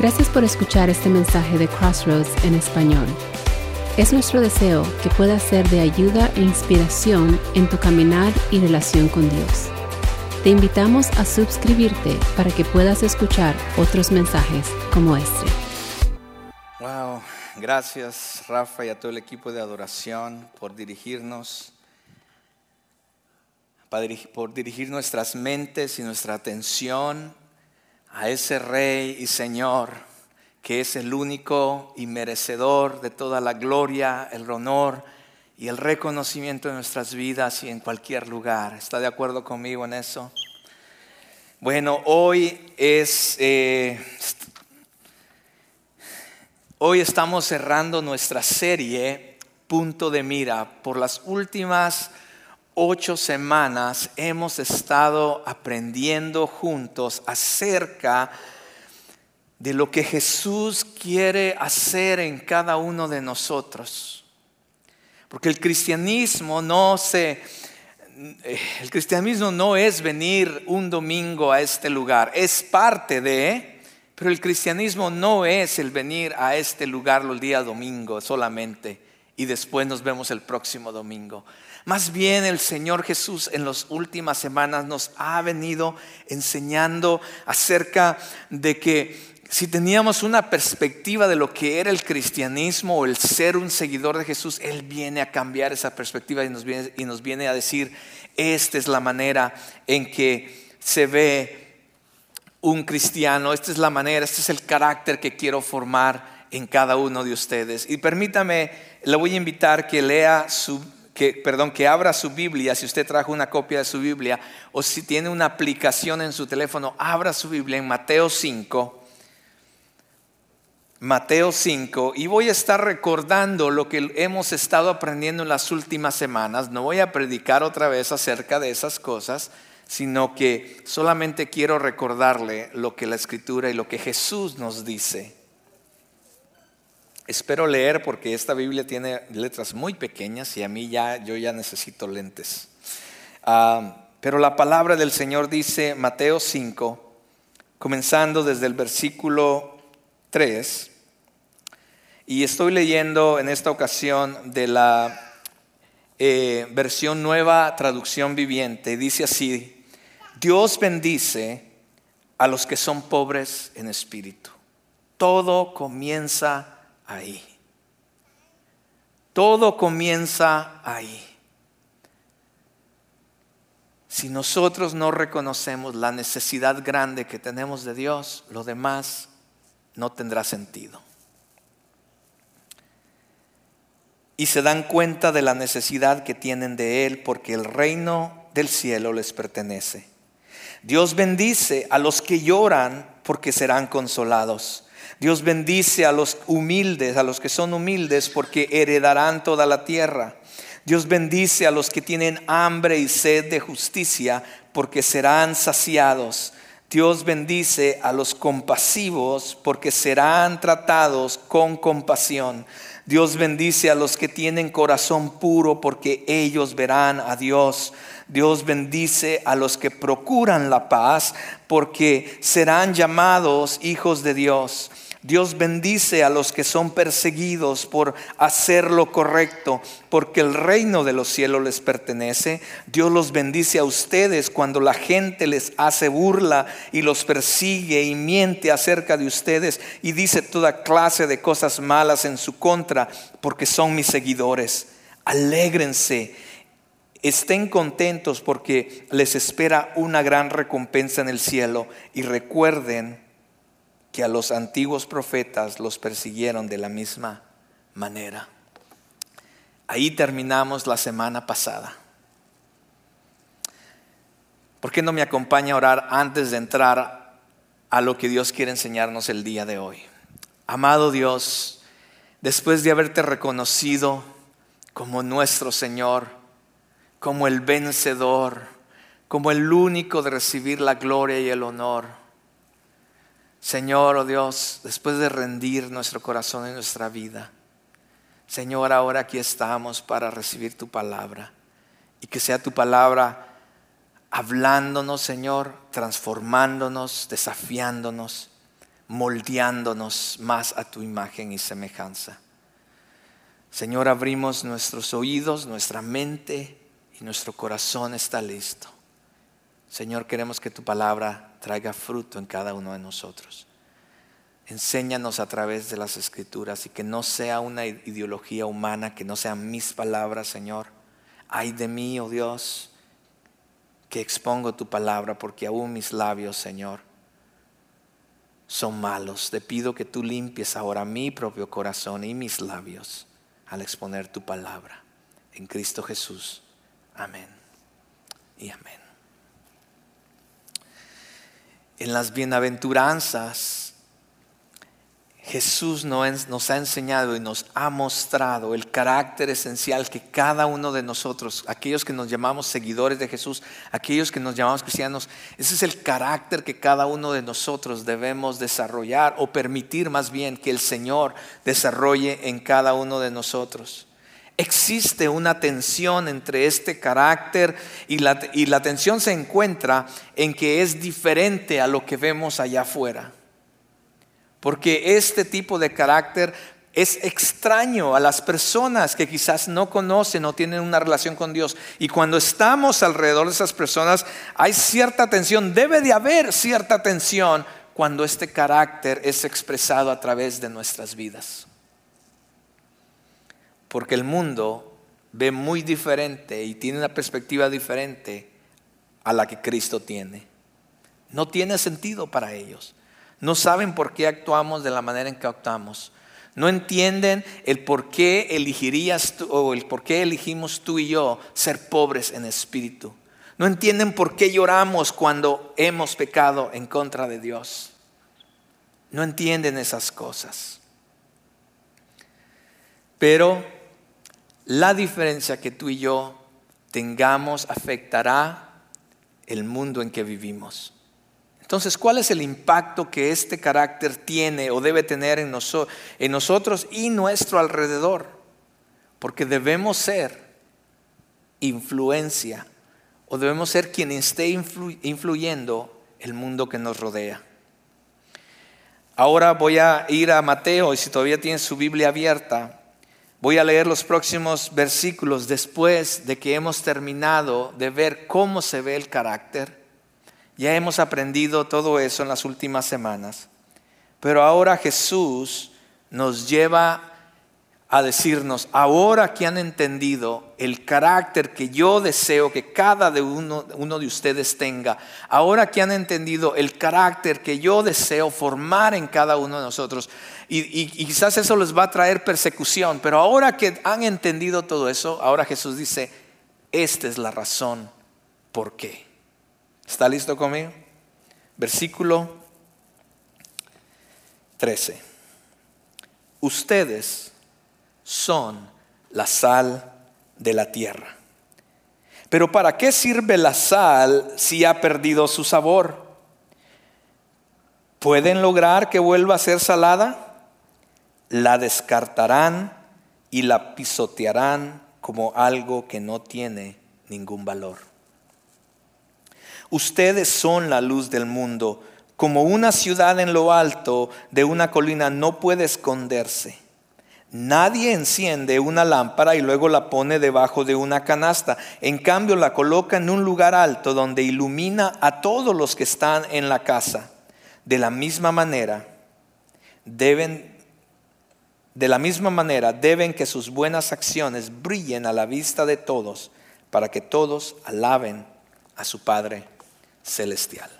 Gracias por escuchar este mensaje de Crossroads en español. Es nuestro deseo que pueda ser de ayuda e inspiración en tu caminar y relación con Dios. Te invitamos a suscribirte para que puedas escuchar otros mensajes como este. Wow, gracias Rafa y a todo el equipo de adoración por dirigirnos, por dirigir nuestras mentes y nuestra atención a ese Rey y Señor que es el único y merecedor de toda la gloria, el honor y el reconocimiento de nuestras vidas y en cualquier lugar. ¿Está de acuerdo conmigo en eso? Bueno, hoy es... Eh, hoy estamos cerrando nuestra serie Punto de Mira. Por las últimas ocho semanas hemos estado aprendiendo juntos acerca de lo que Jesús quiere hacer en cada uno de nosotros. Porque el cristianismo no se el cristianismo no es venir un domingo a este lugar, es parte de, pero el cristianismo no es el venir a este lugar los días domingo solamente y después nos vemos el próximo domingo. Más bien el Señor Jesús en las últimas semanas nos ha venido enseñando acerca de que si teníamos una perspectiva de lo que era el cristianismo o el ser un seguidor de Jesús, Él viene a cambiar esa perspectiva y nos viene, y nos viene a decir, esta es la manera en que se ve un cristiano, esta es la manera, este es el carácter que quiero formar en cada uno de ustedes. Y permítame, le voy a invitar que lea su que, perdón, que abra su Biblia, si usted trajo una copia de su Biblia, o si tiene una aplicación en su teléfono, abra su Biblia en Mateo 5. Mateo 5, y voy a estar recordando lo que hemos estado aprendiendo en las últimas semanas. No voy a predicar otra vez acerca de esas cosas, sino que solamente quiero recordarle lo que la Escritura y lo que Jesús nos dice Espero leer porque esta Biblia tiene letras muy pequeñas y a mí ya yo ya necesito lentes. Ah, pero la palabra del Señor dice Mateo 5, comenzando desde el versículo 3, y estoy leyendo en esta ocasión de la eh, versión nueva traducción viviente. Dice así, Dios bendice a los que son pobres en espíritu. Todo comienza ahí. Todo comienza ahí. Si nosotros no reconocemos la necesidad grande que tenemos de Dios, lo demás no tendrá sentido. Y se dan cuenta de la necesidad que tienen de Él porque el reino del cielo les pertenece. Dios bendice a los que lloran porque serán consolados. Dios bendice a los humildes, a los que son humildes, porque heredarán toda la tierra. Dios bendice a los que tienen hambre y sed de justicia, porque serán saciados. Dios bendice a los compasivos, porque serán tratados con compasión. Dios bendice a los que tienen corazón puro, porque ellos verán a Dios. Dios bendice a los que procuran la paz, porque serán llamados hijos de Dios. Dios bendice a los que son perseguidos por hacer lo correcto, porque el reino de los cielos les pertenece. Dios los bendice a ustedes cuando la gente les hace burla y los persigue y miente acerca de ustedes y dice toda clase de cosas malas en su contra, porque son mis seguidores. Alégrense. Estén contentos porque les espera una gran recompensa en el cielo y recuerden que a los antiguos profetas los persiguieron de la misma manera. Ahí terminamos la semana pasada. ¿Por qué no me acompaña a orar antes de entrar a lo que Dios quiere enseñarnos el día de hoy? Amado Dios, después de haberte reconocido como nuestro Señor, como el vencedor, como el único de recibir la gloria y el honor, Señor, oh Dios, después de rendir nuestro corazón y nuestra vida, Señor, ahora aquí estamos para recibir tu palabra y que sea tu palabra hablándonos, Señor, transformándonos, desafiándonos, moldeándonos más a tu imagen y semejanza. Señor, abrimos nuestros oídos, nuestra mente y nuestro corazón está listo. Señor, queremos que tu palabra traiga fruto en cada uno de nosotros. Enséñanos a través de las escrituras y que no sea una ideología humana, que no sean mis palabras, Señor. Ay de mí, oh Dios, que expongo tu palabra, porque aún mis labios, Señor, son malos. Te pido que tú limpies ahora mi propio corazón y mis labios al exponer tu palabra. En Cristo Jesús. Amén. Y amén. En las bienaventuranzas Jesús nos ha enseñado y nos ha mostrado el carácter esencial que cada uno de nosotros, aquellos que nos llamamos seguidores de Jesús, aquellos que nos llamamos cristianos, ese es el carácter que cada uno de nosotros debemos desarrollar o permitir más bien que el Señor desarrolle en cada uno de nosotros. Existe una tensión entre este carácter y la, y la tensión se encuentra en que es diferente a lo que vemos allá afuera. Porque este tipo de carácter es extraño a las personas que quizás no conocen o tienen una relación con Dios. Y cuando estamos alrededor de esas personas, hay cierta tensión, debe de haber cierta tensión cuando este carácter es expresado a través de nuestras vidas. Porque el mundo ve muy diferente y tiene una perspectiva diferente a la que Cristo tiene. No tiene sentido para ellos. No saben por qué actuamos de la manera en que actuamos. No entienden el por qué elegirías tú, o el por qué elegimos tú y yo ser pobres en espíritu. No entienden por qué lloramos cuando hemos pecado en contra de Dios. No entienden esas cosas. Pero la diferencia que tú y yo tengamos afectará el mundo en que vivimos. Entonces, ¿cuál es el impacto que este carácter tiene o debe tener en, nosotros y nuestro alrededor? Porque debemos ser influencia o debemos ser quien esté influyendo el mundo que nos rodea. Ahora voy a ir a Mateo y si todavía tienen su Biblia abierta, voy a leer los próximos versículos después de que hemos terminado de ver cómo se ve el carácter ya hemos aprendido todo eso en las últimas semanas. Pero ahora Jesús nos lleva a decirnos, ahora que han entendido el carácter que yo deseo que cada de uno, de ustedes tenga, ahora que han entendido el carácter que yo deseo formar en cada uno de nosotros, y, y quizás eso les va a traer persecución, pero ahora que han entendido todo eso, ahora Jesús dice, esta es la razón por qué. ¿Está listo conmigo? Versículo 13. Ustedes son la sal de la tierra. Pero ¿para qué sirve la sal si ha perdido su sabor? ¿Pueden lograr que vuelva a ser salada? La descartarán y la pisotearán como algo que no tiene ningún valor. Ustedes son la luz del mundo. Como una ciudad en lo alto de una colina no puede esconderse. Nadie enciende una lámpara y luego la pone debajo de una canasta. En cambio la coloca en un lugar alto donde ilumina a todos los que están en la casa. De la misma manera, deben de la misma manera deben que sus buenas acciones brillen a la vista de todos, para que todos alaben a su Padre celestial.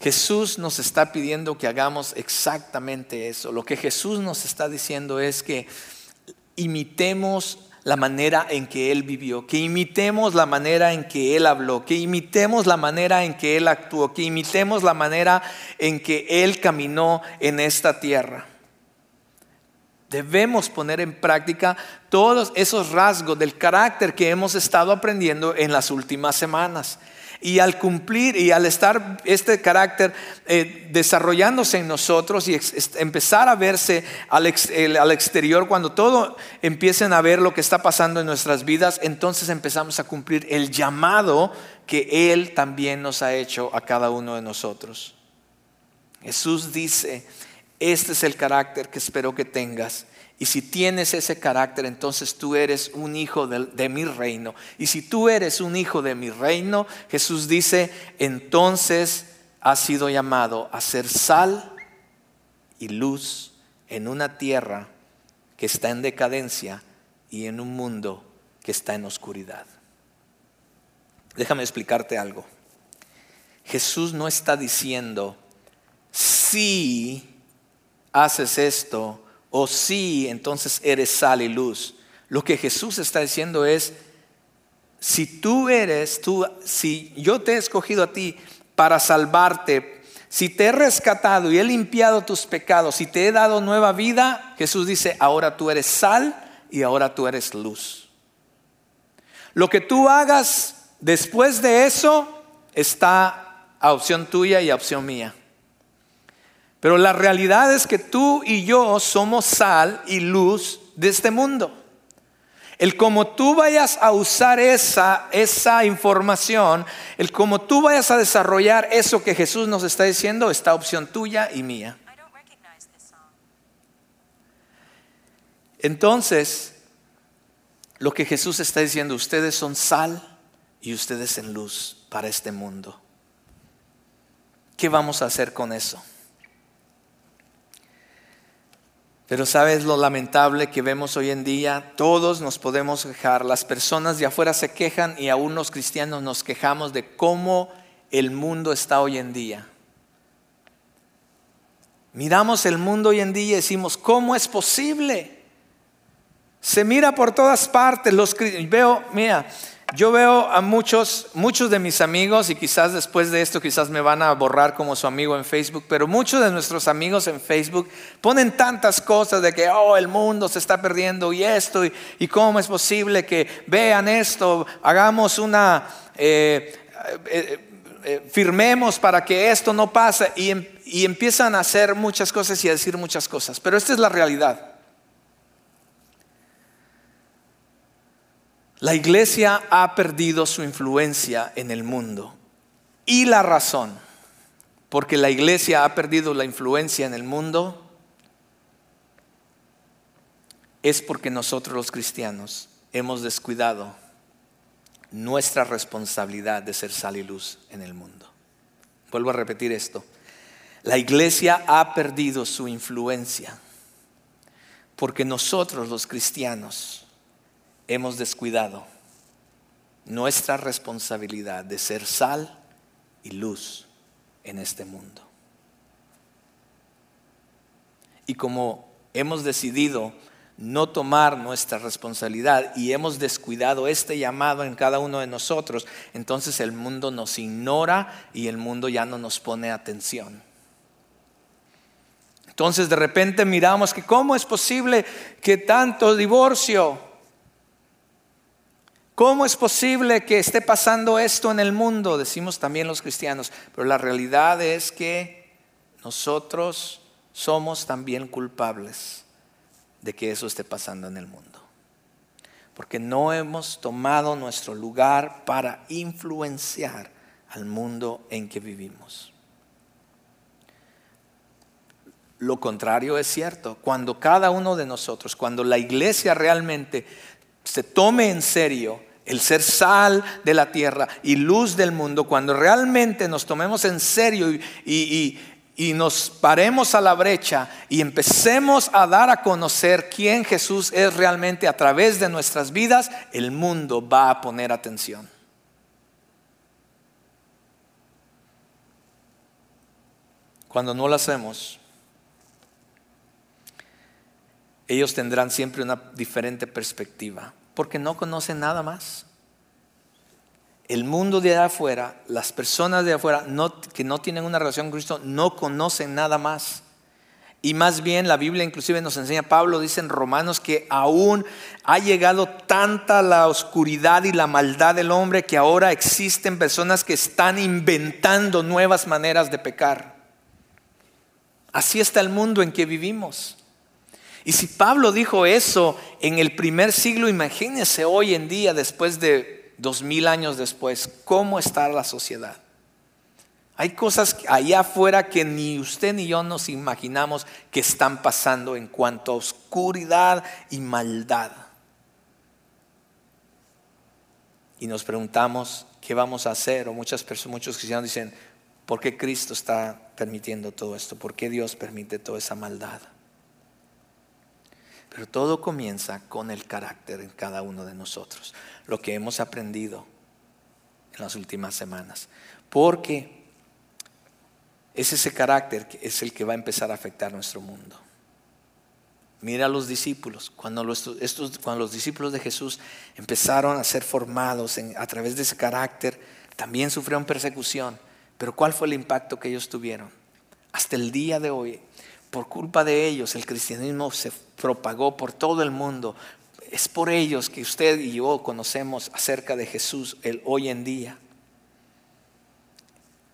Jesús nos está pidiendo que hagamos exactamente eso. Lo que Jesús nos está diciendo es que imitemos la manera en que Él vivió, que imitemos la manera en que Él habló, que imitemos la manera en que Él actuó, que imitemos la manera en que Él caminó en esta tierra. Debemos poner en práctica todos esos rasgos del carácter que hemos estado aprendiendo en las últimas semanas. Y al cumplir y al estar este carácter eh, desarrollándose en nosotros y empezar a verse al, al, exterior, cuando todo empiecen a ver lo que está pasando en nuestras vidas, entonces empezamos a cumplir el llamado que Él también nos ha hecho a cada uno de nosotros. Jesús dice, este es el carácter que espero que tengas. Y si tienes ese carácter, entonces tú eres un hijo de, mi reino. Y si tú eres un hijo de mi reino, Jesús dice, entonces has sido llamado a ser sal y luz en una tierra que está en decadencia y en un mundo que está en oscuridad. Déjame explicarte algo. Jesús no está diciendo, si haces esto, o si entonces eres sal y luz. Lo que Jesús está diciendo es, si tú eres, tú, si yo te he escogido a ti para salvarte, si te he rescatado y he limpiado tus pecados, si te he dado nueva vida, Jesús dice, ahora tú eres sal y ahora tú eres luz. Lo que tú hagas después de eso está a opción tuya y a opción mía. Pero la realidad es que tú y yo somos sal y luz de este mundo. El cómo tú vayas a usar esa, esa información, el cómo tú vayas a desarrollar eso que Jesús nos está diciendo, está opción tuya y mía. Entonces, lo que Jesús está diciendo, ustedes son sal y ustedes en luz para este mundo. ¿Qué vamos a hacer con eso? Pero sabes lo lamentable que vemos hoy en día, todos nos podemos quejar, las personas de afuera se quejan y aún los cristianos nos quejamos de cómo el mundo está hoy en día. Miramos el mundo hoy en día y decimos, ¿cómo es posible? Se mira por todas partes, los veo, mira, yo veo a muchos, muchos de mis amigos, y quizás después de esto quizás me van a borrar como su amigo en Facebook, pero muchos de nuestros amigos en Facebook ponen tantas cosas de que, oh, el mundo se está perdiendo y esto, y, cómo es posible que vean esto, hagamos una, eh, eh, eh, firmemos para que esto no pase, y, em, y empiezan a hacer muchas cosas y a decir muchas cosas, pero esta es la realidad. La iglesia ha perdido su influencia en el mundo. Y la razón, porque la iglesia ha perdido la influencia en el mundo, es porque nosotros los cristianos hemos descuidado nuestra responsabilidad de ser sal y luz en el mundo. Vuelvo a repetir esto. La iglesia ha perdido su influencia porque nosotros los cristianos hemos descuidado nuestra responsabilidad de ser sal y luz en este mundo. Y como hemos decidido no tomar nuestra responsabilidad y hemos descuidado este llamado en cada uno de nosotros, entonces el mundo nos ignora y el mundo ya no nos pone atención. Entonces de repente miramos que cómo es posible que tanto divorcio, ¿Cómo es posible que esté pasando esto en el mundo? Decimos también los cristianos, pero la realidad es que nosotros somos también culpables de que eso esté pasando en el mundo. Porque no hemos tomado nuestro lugar para influenciar al mundo en que vivimos. Lo contrario es cierto. Cuando cada uno de nosotros, cuando la iglesia realmente se tome en serio el ser sal de la tierra y luz del mundo, cuando realmente nos tomemos en serio y, nos paremos a la brecha y empecemos a dar a conocer quién Jesús es realmente a través de nuestras vidas, el mundo va a poner atención. Cuando no lo hacemos, ellos tendrán siempre una diferente perspectiva porque no conocen nada más. El mundo de afuera, las personas de afuera que no tienen una relación con Cristo, no conocen nada más. Y más bien la Biblia inclusive nos enseña, Pablo dice en Romanos que aún ha llegado tanta la oscuridad y la maldad del hombre que ahora existen personas que están inventando nuevas maneras de pecar. Así está el mundo en que vivimos. Y si Pablo dijo eso en el primer siglo, imagínese hoy en día, después de dos mil años después, cómo está la sociedad. Hay cosas allá afuera que ni usted ni yo nos imaginamos que están pasando en cuanto a oscuridad y maldad. Y nos preguntamos qué vamos a hacer. O muchas personas, muchos cristianos dicen, ¿por qué Cristo está permitiendo todo esto? ¿Por qué Dios permite toda esa maldad? Pero todo comienza con el carácter en cada uno de nosotros, lo que hemos aprendido en las últimas semanas. Porque es ese carácter que es el que va a empezar a afectar nuestro mundo. Mira a los discípulos, cuando los, estos, cuando los discípulos de Jesús empezaron a ser formados a través de ese carácter, también sufrieron persecución. Pero ¿cuál fue el impacto que ellos tuvieron? Hasta el día de hoy, por culpa de ellos, el cristianismo se propagó por todo el mundo. Es por ellos que usted y yo conocemos acerca de Jesús el hoy en día.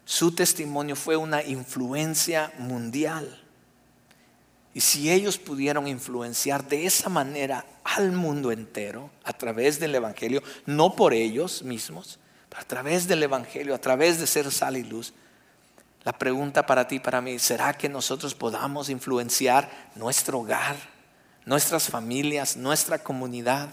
Su testimonio fue una influencia mundial. Y si ellos pudieron influenciar de esa manera al mundo entero a través del Evangelio, no por ellos mismos, pero a través del Evangelio, a través de ser sal y luz, la pregunta para ti para mí, ¿será que nosotros podamos influenciar nuestro hogar, nuestras familias, nuestra comunidad?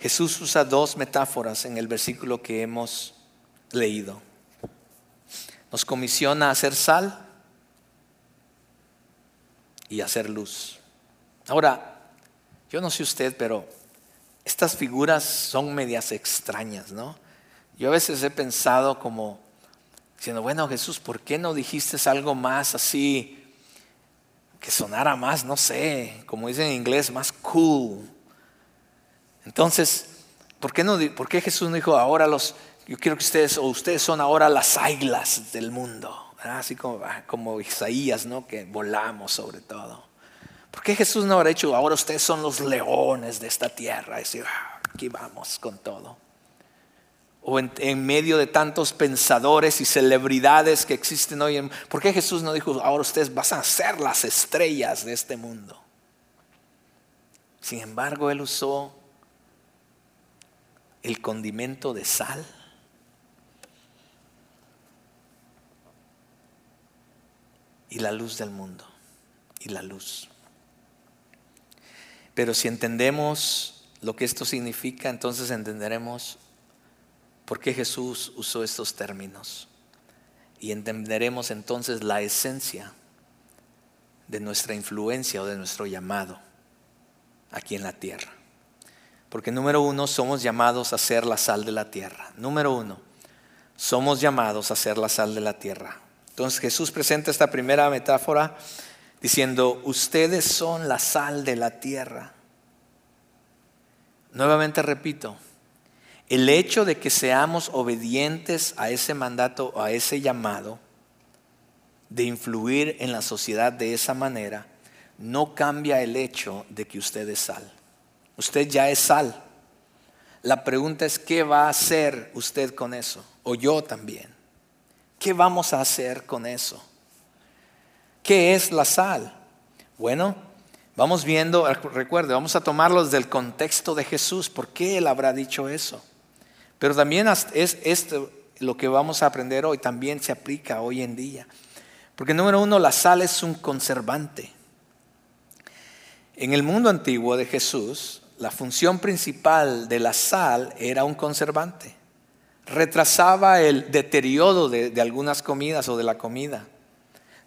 Jesús usa dos metáforas en el versículo que hemos leído. Nos comisiona a hacer sal y hacer luz. Ahora, yo no sé usted, pero estas figuras son medias extrañas, ¿no? Yo a veces he pensado como diciendo, bueno Jesús, ¿por qué no dijiste algo más así, que sonara más, no sé, como dicen en inglés, más cool? Entonces, ¿por qué, no, ¿por qué Jesús no dijo ahora los, yo quiero que ustedes, o ustedes son ahora las águilas del mundo? Así como, ah, como Isaías, ¿no? Que volamos sobre todo. ¿Por qué Jesús no habrá dicho, ahora ustedes son los leones de esta tierra? Y decir, ah, aquí vamos con todo. O en, en, medio de tantos pensadores y celebridades que existen hoy, ¿por qué Jesús no dijo, ahora ustedes van a ser las estrellas de este mundo? Sin embargo, Él usó el condimento de sal. Y la luz del mundo. Y la luz. Pero si entendemos lo que esto significa, entonces entenderemos por qué Jesús usó estos términos. Y entenderemos entonces la esencia de nuestra influencia o de nuestro llamado aquí en la tierra. Porque número uno, somos llamados a ser la sal de la tierra. Número uno, somos llamados a ser la sal de la tierra. Entonces Jesús presenta esta primera metáfora diciendo, ustedes son la sal de la tierra. Nuevamente repito, el hecho de que seamos obedientes a ese mandato, a ese llamado, de influir en la sociedad de esa manera, no cambia el hecho de que usted es sal. Usted ya es sal. La pregunta es, ¿qué va a hacer usted con eso? O yo también. ¿Qué vamos a hacer con eso? ¿Qué es la sal? Bueno, vamos viendo, recuerde, vamos a tomarlos del contexto de Jesús. ¿Por qué Él habrá dicho eso? Pero también es esto lo que vamos a aprender hoy, también se aplica hoy en día. Porque número uno, la sal es un conservante. En el mundo antiguo de Jesús, la función principal de la sal era un conservante. Retrasaba el deterioro de, algunas comidas o de la comida.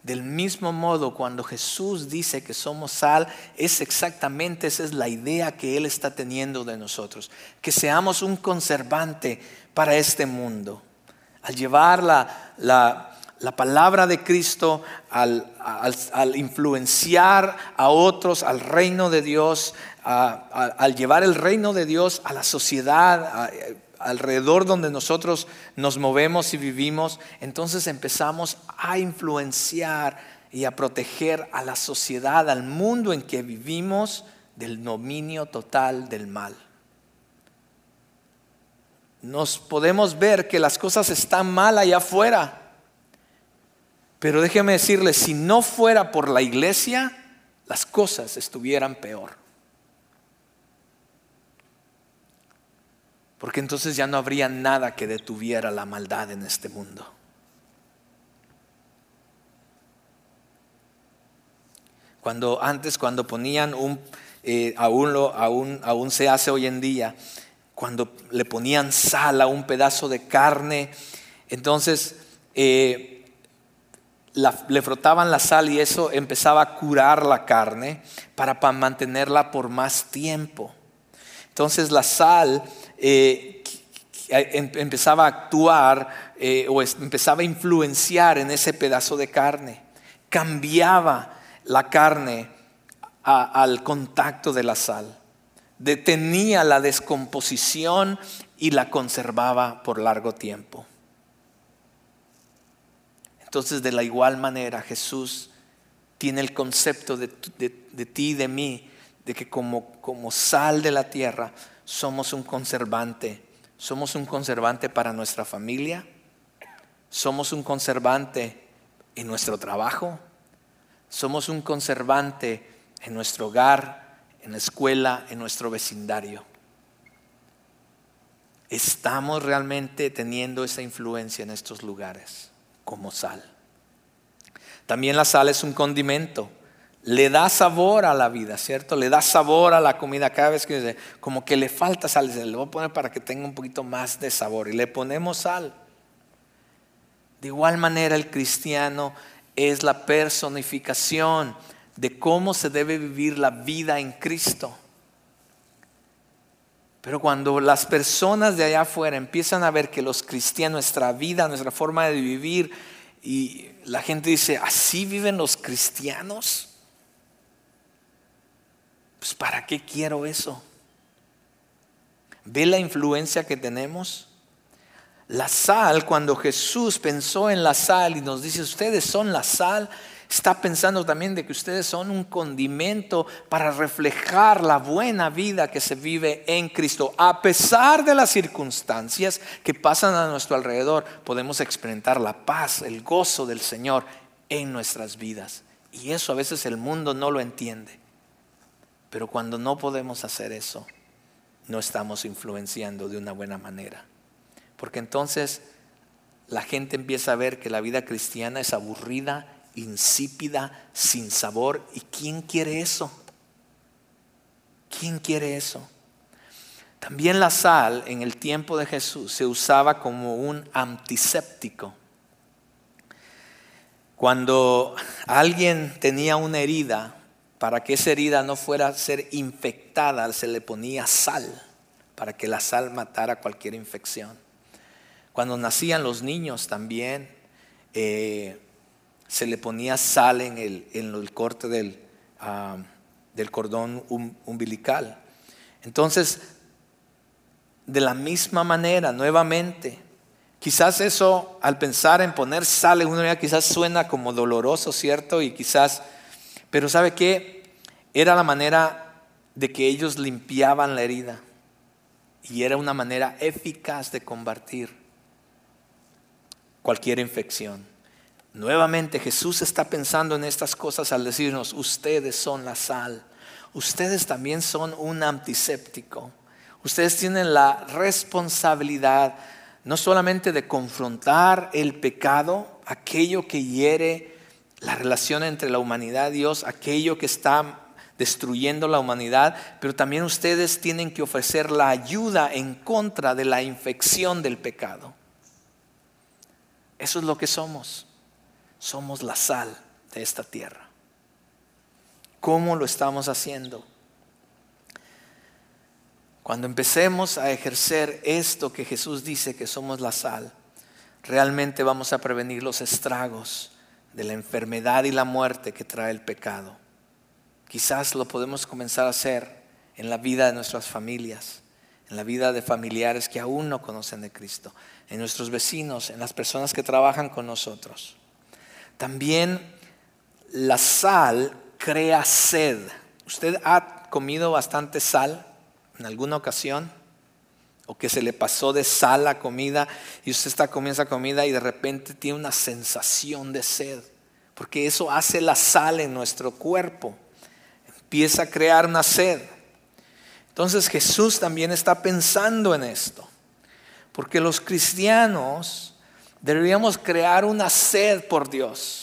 Del mismo modo, cuando Jesús dice que somos sal, es exactamente esa es la idea que Él está teniendo de nosotros. Que seamos un conservante para este mundo. Al llevar la, palabra de Cristo, al, influenciar a otros al reino de Dios, al llevar el reino de Dios a la sociedad, alrededor donde nosotros nos movemos y vivimos, entonces empezamos a influenciar y a proteger a la sociedad, al mundo en que vivimos del dominio total del mal. Nos podemos ver que las cosas están mal allá afuera, pero déjeme decirle, si no fuera por la iglesia, las cosas estuvieran peor. Porque entonces ya no habría nada que detuviera la maldad en este mundo. Cuando antes, cuando ponían un, eh, aún, lo, aún, aún se hace hoy en día, cuando le ponían sal a un pedazo de carne, entonces eh, le frotaban la sal y eso empezaba a curar la carne para, para mantenerla por más tiempo. Entonces la sal eh, em, empezaba a actuar eh, o empezaba a influenciar en ese pedazo de carne. Cambiaba la carne al contacto de la sal. Detenía la descomposición y la conservaba por largo tiempo. Entonces, de la igual manera, Jesús tiene el concepto de, ti y de mí, de que como, como sal de la tierra, somos un conservante. Somos un conservante para nuestra familia. Somos un conservante en nuestro trabajo. Somos un conservante en nuestro hogar, en la escuela, en nuestro vecindario. Estamos realmente teniendo esa influencia en estos lugares como sal. También la sal es un condimento le da sabor a la vida, ¿cierto? Le da sabor a la comida cada vez que como que le falta sal, le voy a poner para que tenga un poquito más de sabor y le ponemos sal. De igual manera el cristiano es la personificación de cómo se debe vivir la vida en Cristo. Pero cuando las personas de allá afuera empiezan a ver que los cristianos, nuestra vida, nuestra forma de vivir, y la gente dice, ¿así viven los cristianos? Pues ¿para qué quiero eso? ¿Ve la influencia que tenemos? La sal, cuando Jesús pensó en la sal y nos dice, ustedes son la sal, está pensando también de que ustedes son un condimento para reflejar la buena vida que se vive en Cristo. A pesar de las circunstancias que pasan a nuestro alrededor, podemos experimentar la paz, el gozo del Señor en nuestras vidas. Y eso a veces el mundo no lo entiende. Pero cuando no podemos hacer eso, no estamos influenciando de una buena manera. Porque entonces la gente empieza a ver que la vida cristiana es aburrida, insípida, sin sabor. ¿Y quién quiere eso? ¿Quién quiere eso? También la sal en el tiempo de Jesús se usaba como un antiséptico. Cuando alguien tenía una herida, para que esa herida no fuera a ser infectada, se le ponía sal, para que la sal matara cualquier infección. Cuando nacían los niños también, eh, se le ponía sal en el, corte del, ah, cordón umbilical. Entonces, de la misma manera, nuevamente, quizás eso, al pensar en poner sal en una herida, quizás suena como doloroso, ¿cierto? Y quizás pero ¿sabe qué? Era la manera de que ellos limpiaban la herida. Y era una manera eficaz de combatir cualquier infección. Nuevamente Jesús está pensando en estas cosas al decirnos, ustedes son la sal, ustedes también son un antiséptico, ustedes tienen la responsabilidad no solamente de confrontar el pecado, aquello que hiere la relación entre la humanidad y Dios, aquello que está destruyendo la humanidad, pero también ustedes tienen que ofrecer la ayuda en contra de la infección del pecado. Eso es lo que somos. Somos la sal de esta tierra. ¿Cómo lo estamos haciendo? Cuando empecemos a ejercer esto que Jesús dice que somos la sal, realmente vamos a prevenir los estragos de la enfermedad y la muerte que trae el pecado. Quizás lo podemos comenzar a hacer en la vida de nuestras familias, en la vida de familiares que aún no conocen de Cristo, en nuestros vecinos, en las personas que trabajan con nosotros. También la sal crea sed. ¿Usted ha comido bastante sal en alguna ocasión? O que se le pasó de sal la comida y usted está comiendo esa comida y de repente tiene una sensación de sed, porque eso hace la sal en nuestro cuerpo, empieza a crear una sed. Entonces Jesús también está pensando en esto. Porque los cristianos deberíamos crear una sed por Dios.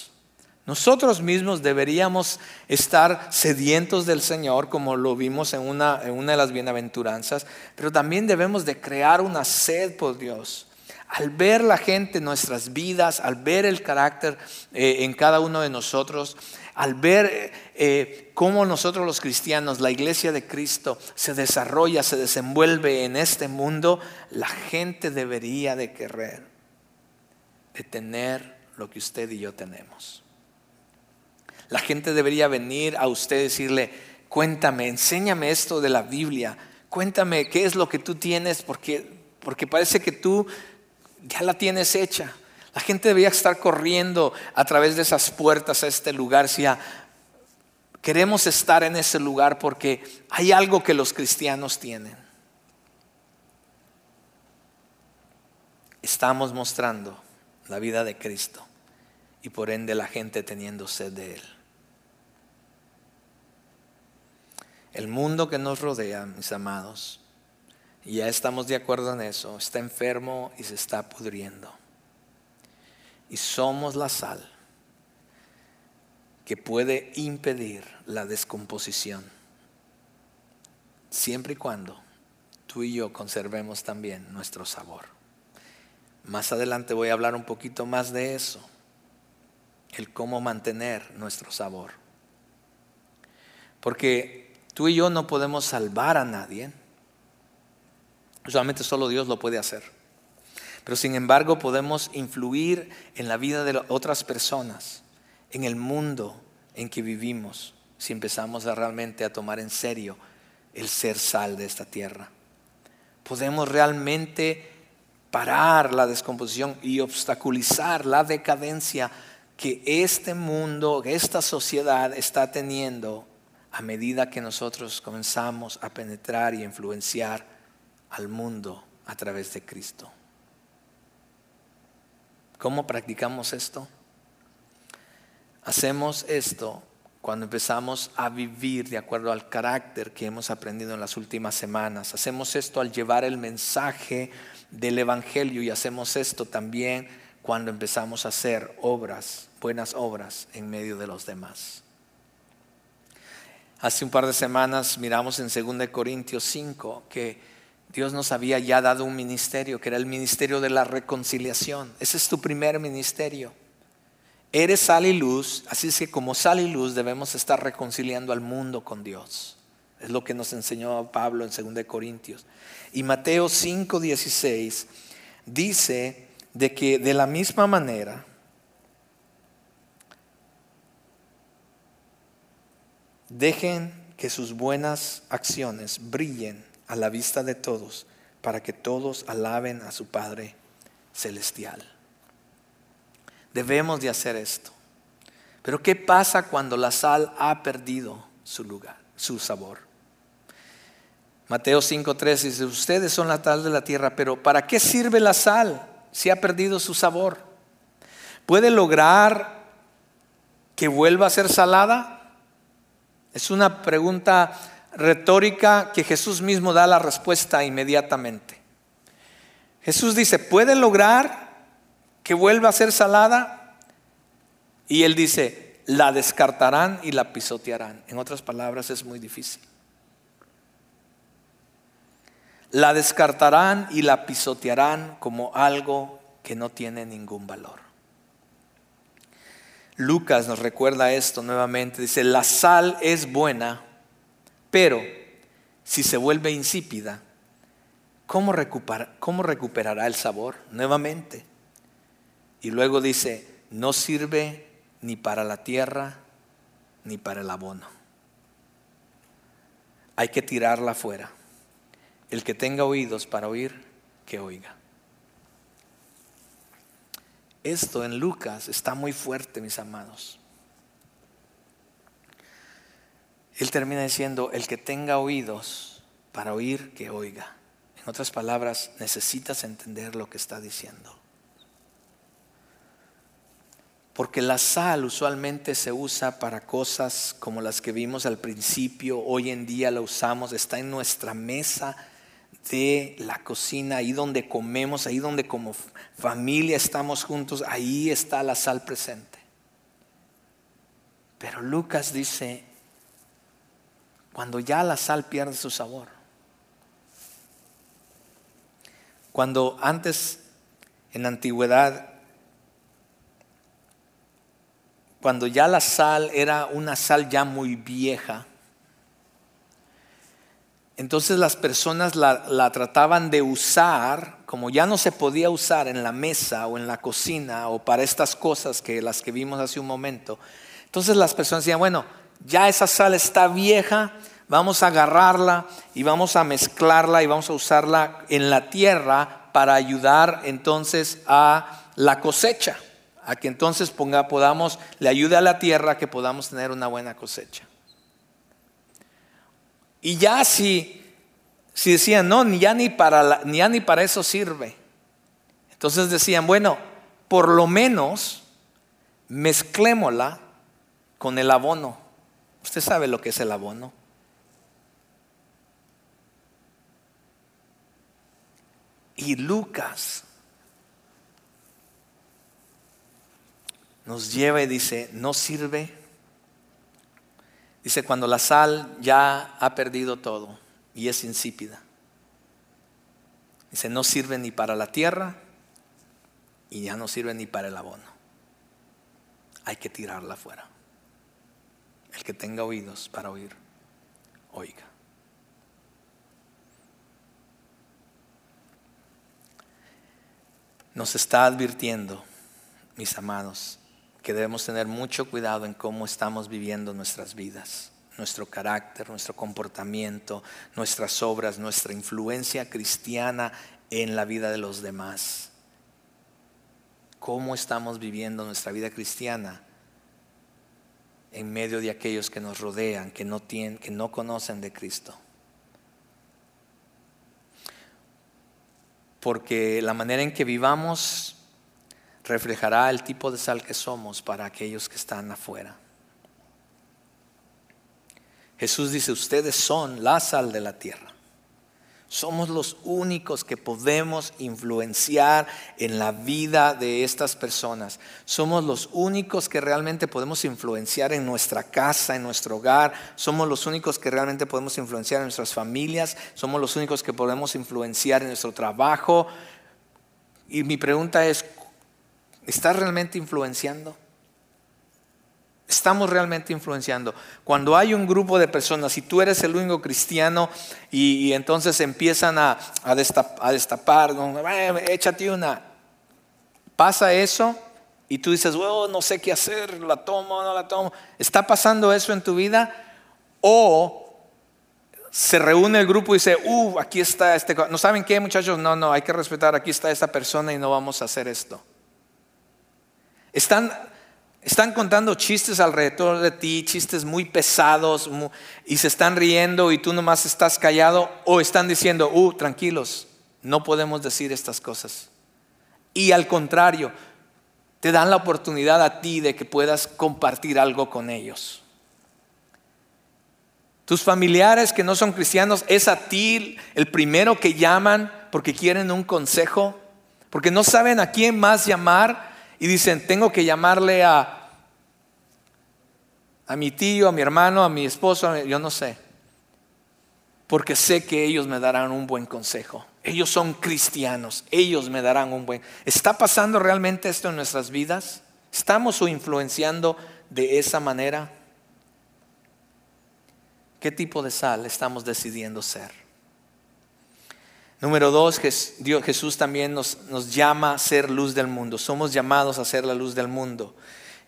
Nosotros mismos deberíamos estar sedientos del Señor, como lo vimos en una, de las bienaventuranzas, pero también debemos de crear una sed por Dios. Al ver la gente en nuestras vidas, al ver el carácter eh, en cada uno de nosotros, al ver eh, cómo nosotros los cristianos, la iglesia de Cristo, se desarrolla, se desenvuelve en este mundo, la gente debería de querer, de tener lo que usted y yo tenemos. La gente debería venir a usted y decirle, cuéntame, enséñame esto de la Biblia, cuéntame qué es lo que tú tienes, porque, parece que tú ya la tienes hecha. La gente debía estar corriendo a través de esas puertas a este lugar. Si queremos estar en ese lugar porque hay algo que los cristianos tienen. Estamos mostrando la vida de Cristo y por ende la gente teniendo sed de Él. El mundo que nos rodea, mis amados, y ya estamos de acuerdo en eso, está enfermo y se está pudriendo y somos la sal que puede impedir la descomposición, siempre y cuando tú y yo conservemos también nuestro sabor. Más adelante voy a hablar un poquito más de eso, el cómo mantener nuestro sabor. Porque tú y yo no podemos salvar a nadie, solamente solo Dios lo puede hacer. Pero sin embargo podemos influir en la vida de otras personas, en el mundo en que vivimos, si empezamos a realmente a tomar en serio el ser sal de esta tierra. Podemos realmente parar la descomposición y obstaculizar la decadencia que este mundo, que esta sociedad está teniendo a medida que nosotros comenzamos a penetrar y influenciar al mundo a través de Cristo. ¿Cómo practicamos esto? Hacemos esto cuando empezamos a vivir de acuerdo al carácter que hemos aprendido en las últimas semanas. Hacemos esto al llevar el mensaje del Evangelio y hacemos esto también cuando empezamos a hacer obras, buenas obras en medio de los demás. Hace un par de semanas miramos en 2 Corintios 5 que Dios nos había ya dado un ministerio, que era el ministerio de la reconciliación. Ese es tu primer ministerio. Eres sal y luz, así es que como sal y luz debemos estar reconciliando al mundo con Dios. Es lo que nos enseñó Pablo en 2 Corintios. Y Mateo 5:16 dice de que de la misma manera dejen que sus buenas acciones brillen a la vista de todos, para que todos alaben a su Padre Celestial. Debemos de hacer esto. Pero ¿qué pasa cuando la sal ha perdido su lugar, su sabor? Mateo 5:3 dice, ustedes son la sal de la tierra, pero ¿para qué sirve la sal si ha perdido su sabor? ¿Puede lograr que vuelva a ser salada? Es una pregunta retórica que Jesús mismo da la respuesta inmediatamente. Jesús dice, ¿puede lograr que vuelva a ser salada? Y él dice, la descartarán y la pisotearán. En otras palabras, es muy difícil. La descartarán y la pisotearán como algo que no tiene ningún valor. Lucas nos recuerda esto nuevamente. Dice, la sal es buena pero si se vuelve insípida, ¿cómo, recuperará el sabor nuevamente? Y luego dice, no sirve ni para la tierra ni para el abono. Hay que tirarla afuera. El que tenga oídos para oír, que oiga. Esto en Lucas está muy fuerte, mis amados. Él termina diciendo, el que tenga oídos para oír, que oiga. En otras palabras, necesitas entender lo que está diciendo. Porque la sal usualmente se usa para cosas como las que vimos al principio, hoy en día la usamos, está en nuestra mesa de la cocina, ahí donde comemos, ahí donde como familia estamos juntos, ahí está la sal presente. Pero Lucas dice, cuando ya la sal pierde su sabor, cuando antes en la antigüedad, cuando ya la sal era una sal ya muy vieja, entonces las personas la, trataban de usar, como ya no se podía usar en la mesa o en la cocina o para estas cosas que las que vimos hace un momento. Entonces las personas decían, bueno, ya esa sal está vieja, vamos a agarrarla y vamos a mezclarla y vamos a usarla en la tierra para ayudar entonces a la cosecha, a que entonces ponga, podamos, le ayude a la tierra que podamos tener una buena cosecha. Y ya si, si decían, no, ya ni para, ni ya ni para eso sirve. Entonces decían, bueno, por lo menos mezclémosla con el abono. Usted sabe lo que es el abono. Y Lucas nos lleva y dice, no sirve Dice, cuando la sal ya ha perdido todo y es insípida. Dice, no sirve ni para la tierra y ya no sirve ni para el abono. Hay que tirarla fuera. El que tenga oídos para oír, oiga. Nos está advirtiendo, mis amados, que debemos tener mucho cuidado en cómo estamos viviendo nuestras vidas, nuestro carácter, nuestro comportamiento, nuestras obras, nuestra influencia cristiana en la vida de los demás. ¿Cómo estamos viviendo nuestra vida cristiana en medio de aquellos que nos rodean, que no, tienen, que no conocen de Cristo? Porque la manera en que vivamos reflejará el tipo de sal que somos para aquellos que están afuera. Jesús dice, ustedes son la sal de la tierra. Somos los únicos que podemos influenciar en la vida de estas personas. Somos los únicos que realmente podemos influenciar en nuestra casa, en nuestro hogar. Somos los únicos que realmente podemos influenciar en nuestras familias. Somos los únicos que podemos influenciar en nuestro trabajo. Y mi pregunta es, ¿Estás realmente influenciando? Estamos realmente influenciando. Cuando hay un grupo de personas, si tú eres el único cristiano y, entonces empiezan a, destapar, échate una, pasa eso y tú dices, oh, no sé qué hacer, la tomo, no la tomo. ¿Está pasando eso en tu vida? O se reúne el grupo y dice, uh, aquí está este. ¿No saben qué, muchachos? No, no, hay que respetar, aquí está esta persona y no vamos a hacer esto. Están, están contando chistes alrededor de ti, chistes muy pesados, y se están riendo y tú nomás estás callado, o están diciendo, uh, tranquilos, no podemos decir estas cosas. Y al contrario, te dan la oportunidad a ti de que puedas compartir algo con ellos. Tus familiares que no son cristianos, es a ti el primero que llaman porque quieren un consejo, porque no saben a quién más llamar y dicen, tengo que llamarle a, a mi tío, a mi hermano, a mi esposo, yo no sé, porque sé que ellos me darán un buen consejo. Ellos son cristianos, ellos me darán un buen... ¿Está pasando realmente esto en nuestras vidas? ¿Estamos o influenciando de esa manera? ¿Qué tipo de sal estamos decidiendo ser? Número dos, Jesús también nos, nos, llama a ser luz del mundo. Somos llamados a ser la luz del mundo.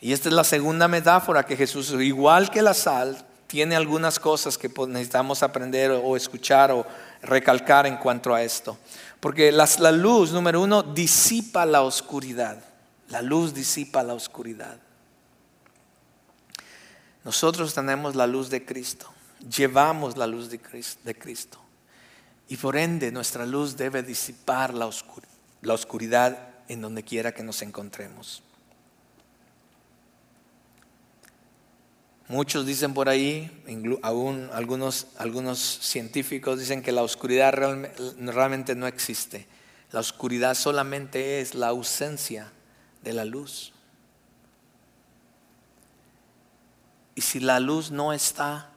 Y esta es la segunda metáfora que Jesús, igual que la sal, tiene algunas cosas que necesitamos aprender o escuchar o recalcar en cuanto a esto. Porque la, la luz, número uno, disipa la oscuridad. La luz disipa la oscuridad. Nosotros tenemos la luz de Cristo. Llevamos la luz de Cristo. Y por ende nuestra luz debe disipar la, oscuridad en donde quiera que nos encontremos. Muchos dicen por ahí, aún algunos, algunos científicos dicen que la oscuridad realmente no existe. La oscuridad solamente es la ausencia de la luz. Y si la luz no está,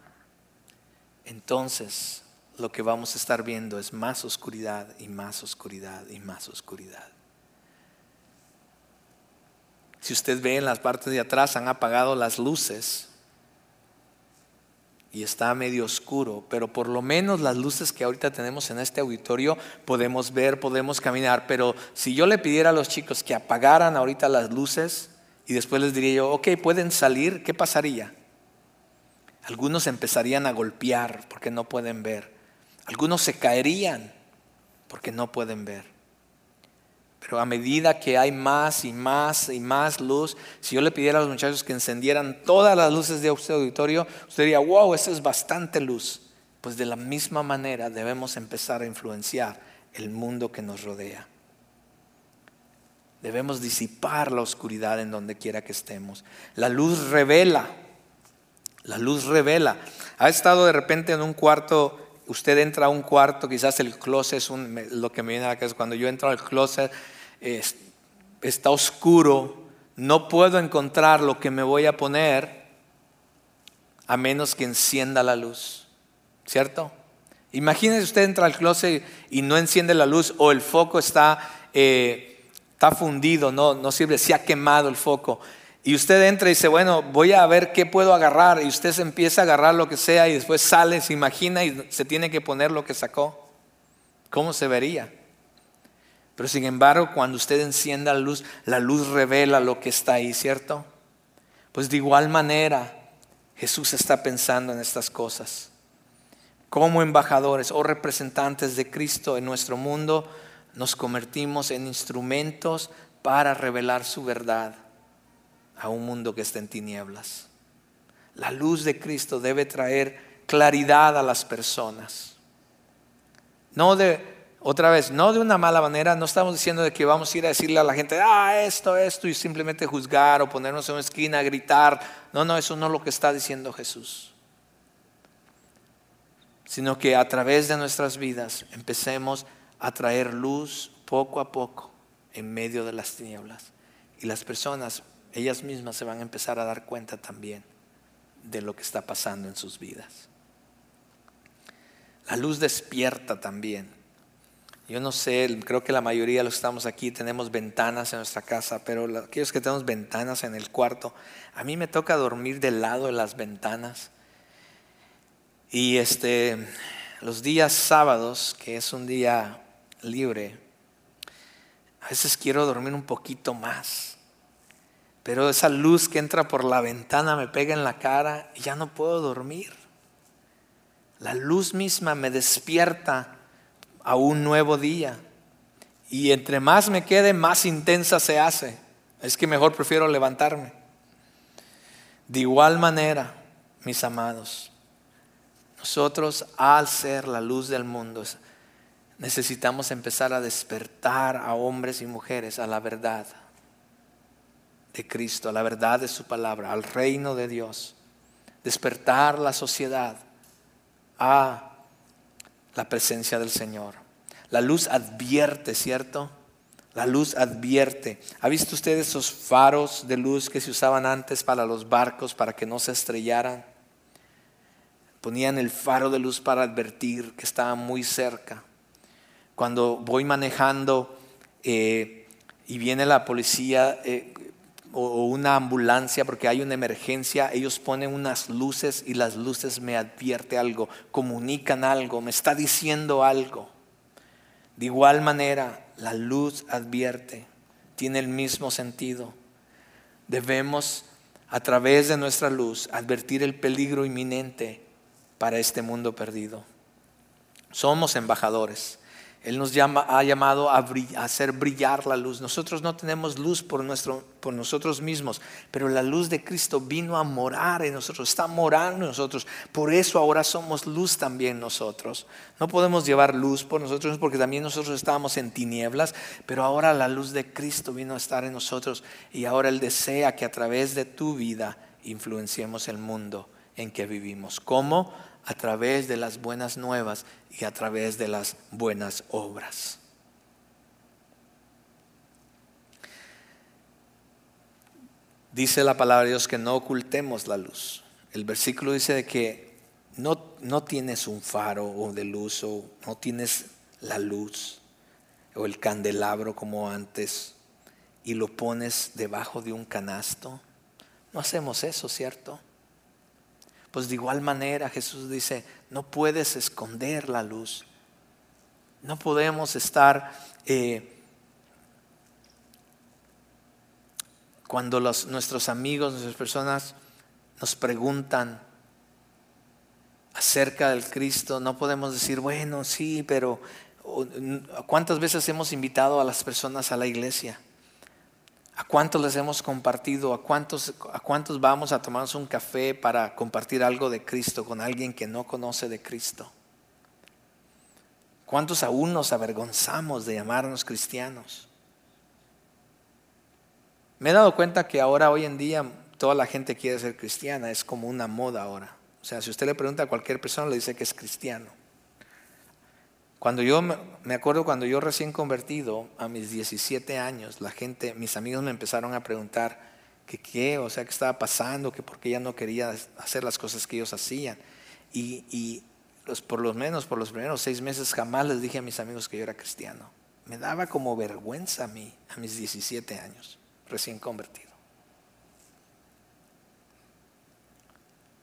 entonces lo que vamos a estar viendo es más oscuridad y más oscuridad y más oscuridad. Si usted ve en las partes de atrás han apagado las luces y está medio oscuro, pero por lo menos las luces que ahorita tenemos en este auditorio podemos ver, podemos caminar, pero si yo le pidiera a los chicos que apagaran ahorita las luces y después les diría yo, ok, pueden salir, ¿qué pasaría? Algunos empezarían a golpear porque no pueden ver, algunos se caerían porque no pueden ver. Pero a medida que hay más y más y más luz, si yo le pidiera a los muchachos que encendieran todas las luces de este auditorio, usted diría, wow, esa es bastante luz. Pues de la misma manera debemos empezar a influenciar el mundo que nos rodea. Debemos disipar la oscuridad en donde quiera que estemos. La luz revela, la luz revela. Ha estado de repente en un cuarto usted entra a un cuarto, quizás el closet es lo que me viene a la cabeza, cuando yo entro al closet está oscuro, no puedo encontrar lo que me voy a poner a menos que encienda la luz, ¿cierto? Imagínese usted entra al closet y no enciende la luz o el foco está, eh, está fundido, no, no sirve, se ha quemado el foco. Y usted entra y dice, bueno, voy a ver qué puedo agarrar. Y usted se empieza a agarrar lo que sea y después sale, se imagina y se tiene que poner lo que sacó. ¿Cómo se vería? Pero sin embargo, cuando usted encienda la luz, la luz revela lo que está ahí, ¿cierto? Pues de igual manera, Jesús está pensando en estas cosas. Como embajadores o representantes de Cristo en nuestro mundo, nos convertimos en instrumentos para revelar su verdad a un mundo que está en tinieblas. La luz de Cristo debe traer claridad a las personas. No de otra vez, no de una mala manera, no estamos diciendo de que vamos a ir a decirle a la gente, ah, esto, esto, y simplemente juzgar o ponernos en una esquina a gritar. No, no, eso no es lo que está diciendo Jesús. Sino que a través de nuestras vidas empecemos a traer luz poco a poco en medio de las tinieblas. Y las personas, ellas mismas se van a empezar a dar cuenta también de lo que está pasando en sus vidas. La luz despierta también. Yo no sé, creo que la mayoría de los que estamos aquí tenemos ventanas en nuestra casa, pero aquellos que tenemos ventanas en el cuarto, a mí me toca dormir del lado de las ventanas. Y este, los días sábados, que es un día libre, a veces quiero dormir un poquito más. Pero esa luz que entra por la ventana me pega en la cara y ya no puedo dormir. La luz misma me despierta a un nuevo día. Y entre más me quede, más intensa se hace. Es que mejor prefiero levantarme. De igual manera, mis amados, nosotros al ser la luz del mundo, necesitamos empezar a despertar a hombres y mujeres a la verdad de Cristo, a la verdad de su palabra, al reino de Dios. Despertar la sociedad a la presencia del Señor. La luz advierte, ¿cierto? La luz advierte. ¿Ha visto usted esos faros de luz que se usaban antes para los barcos para que no se estrellaran? Ponían el faro de luz para advertir que estaba muy cerca. Cuando voy manejando eh, y viene la policía, eh, o una ambulancia porque hay una emergencia, ellos ponen unas luces y las luces me advierte algo, comunican algo, me está diciendo algo. De igual manera, la luz advierte, tiene el mismo sentido. Debemos, a través de nuestra luz, advertir el peligro inminente para este mundo perdido. Somos embajadores. Él nos llama, ha llamado a, hacer brillar la luz. Nosotros no tenemos luz por, nuestro, por nosotros mismos, pero la luz de Cristo vino a morar en nosotros, está morando en nosotros. Por eso ahora somos luz también nosotros. No podemos llevar luz por nosotros porque también nosotros estábamos en tinieblas, pero ahora la luz de Cristo vino a estar en nosotros y ahora Él desea que a través de tu vida influenciemos el mundo en que vivimos. ¿Cómo? A través de las buenas nuevas y a través de las buenas obras. Dice la palabra de Dios que no ocultemos la luz. El versículo dice de que no, no tienes un faro o de luz o no tienes la luz o el candelabro como antes y lo pones debajo de un canasto. No hacemos eso, ¿cierto? Pues de igual manera Jesús dice, no puedes esconder la luz. No podemos estar eh, cuando los, nuestros amigos, nuestras personas nos preguntan acerca del Cristo, no podemos decir, bueno, sí, pero ¿cuántas veces hemos invitado a las personas a la iglesia? ¿A cuántos les hemos compartido? ¿A cuántos, ¿A cuántos vamos a tomarnos un café para compartir algo de Cristo con alguien que no conoce de Cristo? ¿Cuántos aún nos avergonzamos de llamarnos cristianos? Me he dado cuenta que ahora, hoy en día, toda la gente quiere ser cristiana, es como una moda ahora. O sea, si usted le pregunta a cualquier persona, le dice que es cristiano. Cuando yo me acuerdo cuando yo recién convertido a mis 17 años, la gente, mis amigos me empezaron a preguntar que qué, o sea, qué estaba pasando, que por qué ya no quería hacer las cosas que ellos hacían. Y, por lo menos por los primeros seis meses jamás les dije a mis amigos que yo era cristiano. Me daba como vergüenza a mí, a mis 17 años, recién convertido.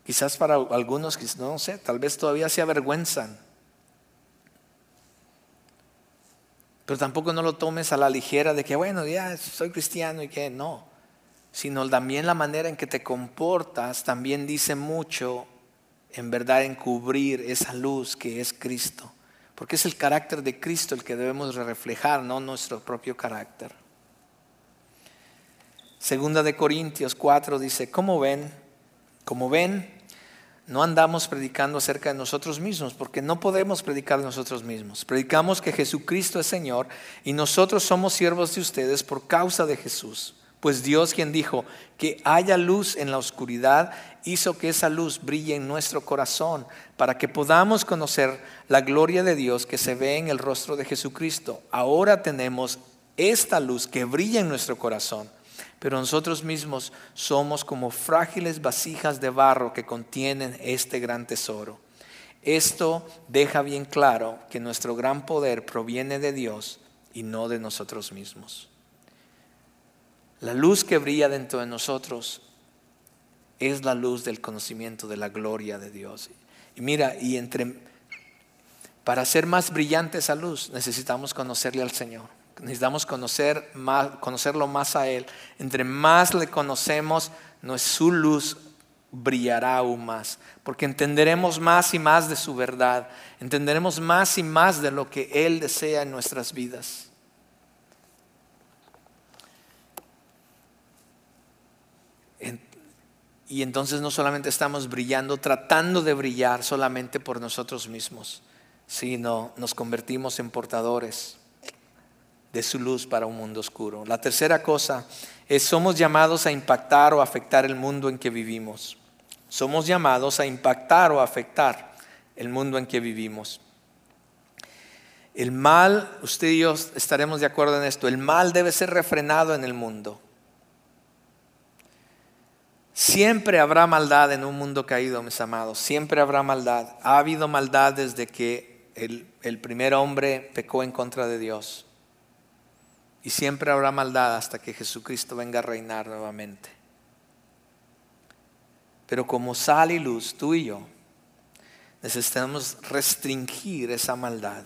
Quizás para algunos, no sé, tal vez todavía se avergüenzan Pero tampoco no lo tomes a la ligera de que, bueno, ya soy cristiano y que no. Sino también la manera en que te comportas también dice mucho, en verdad, en cubrir esa luz que es Cristo. Porque es el carácter de Cristo el que debemos reflejar, no nuestro propio carácter. Segunda de Corintios 4 dice, ¿cómo ven? Como ven, no andamos predicando acerca de nosotros mismos, porque no podemos predicar nosotros mismos. Predicamos que Jesucristo es Señor y nosotros somos siervos de ustedes por causa de Jesús. Pues Dios quien dijo que haya luz en la oscuridad, hizo que esa luz brille en nuestro corazón para que podamos conocer la gloria de Dios que se ve en el rostro de Jesucristo. Ahora tenemos esta luz que brilla en nuestro corazón pero nosotros mismos somos como frágiles vasijas de barro que contienen este gran tesoro. Esto deja bien claro que nuestro gran poder proviene de Dios y no de nosotros mismos. La luz que brilla dentro de nosotros es la luz del conocimiento de la gloria de Dios. Y mira, y entre para hacer más brillante esa luz necesitamos conocerle al Señor necesitamos conocer más, conocerlo más a Él. Entre más le conocemos, su luz brillará aún más, porque entenderemos más y más de su verdad, entenderemos más y más de lo que Él desea en nuestras vidas. Y entonces no solamente estamos brillando, tratando de brillar solamente por nosotros mismos, sino nos convertimos en portadores de su luz para un mundo oscuro. La tercera cosa es somos llamados a impactar o afectar el mundo en que vivimos. Somos llamados a impactar o afectar el mundo en que vivimos. El mal, usted y yo estaremos de acuerdo en esto, el mal debe ser refrenado en el mundo. Siempre habrá maldad en un mundo caído, mis amados, siempre habrá maldad. Ha habido maldad desde que el, el primer hombre pecó en contra de Dios. Y siempre habrá maldad hasta que Jesucristo venga a reinar nuevamente. Pero como sal y luz, tú y yo, necesitamos restringir esa maldad.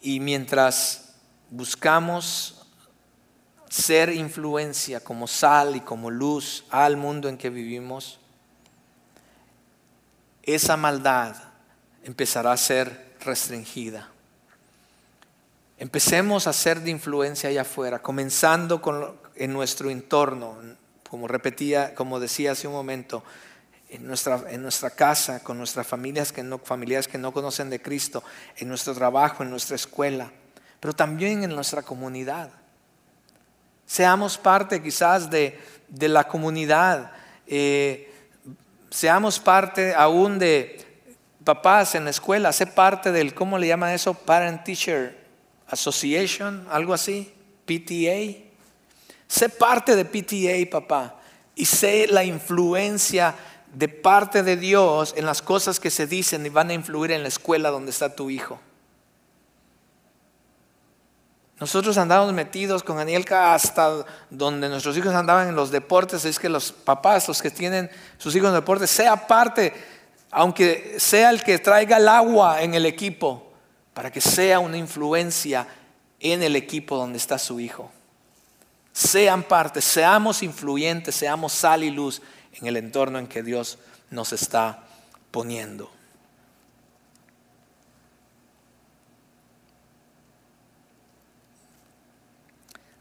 Y mientras buscamos ser influencia como sal y como luz al mundo en que vivimos, esa maldad empezará a ser restringida. Empecemos a ser de influencia allá afuera, comenzando con, en nuestro entorno, como repetía, como decía hace un momento, en nuestra, en nuestra casa, con nuestras familias que no, familiares que no conocen de Cristo, en nuestro trabajo, en nuestra escuela, pero también en nuestra comunidad. Seamos parte quizás de, de la comunidad. Eh, seamos parte aún de papás en la escuela, sé parte del, ¿cómo le llaman eso? Parent Teacher Association, algo así, PTA. Sé parte de PTA, papá, y sé la influencia de parte de Dios en las cosas que se dicen y van a influir en la escuela donde está tu hijo. Nosotros andábamos metidos con Anielka hasta donde nuestros hijos andaban en los deportes. Es que los papás, los que tienen sus hijos en deportes, sea parte, aunque sea el que traiga el agua en el equipo, para que sea una influencia en el equipo donde está su hijo. Sean parte, seamos influyentes, seamos sal y luz en el entorno en que Dios nos está poniendo.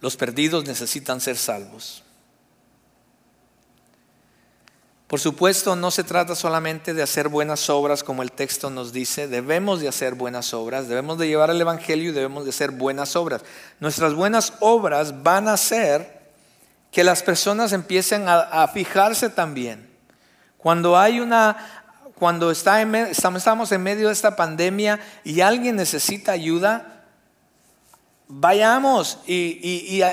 Los perdidos necesitan ser salvos. Por supuesto, no se trata solamente de hacer buenas obras como el texto nos dice, debemos de hacer buenas obras, debemos de llevar el Evangelio y debemos de hacer buenas obras. Nuestras buenas obras van a hacer que las personas empiecen a, fijarse también. Cuando hay una, cuando está estamos en medio de esta pandemia y alguien necesita ayuda, Vayamos y,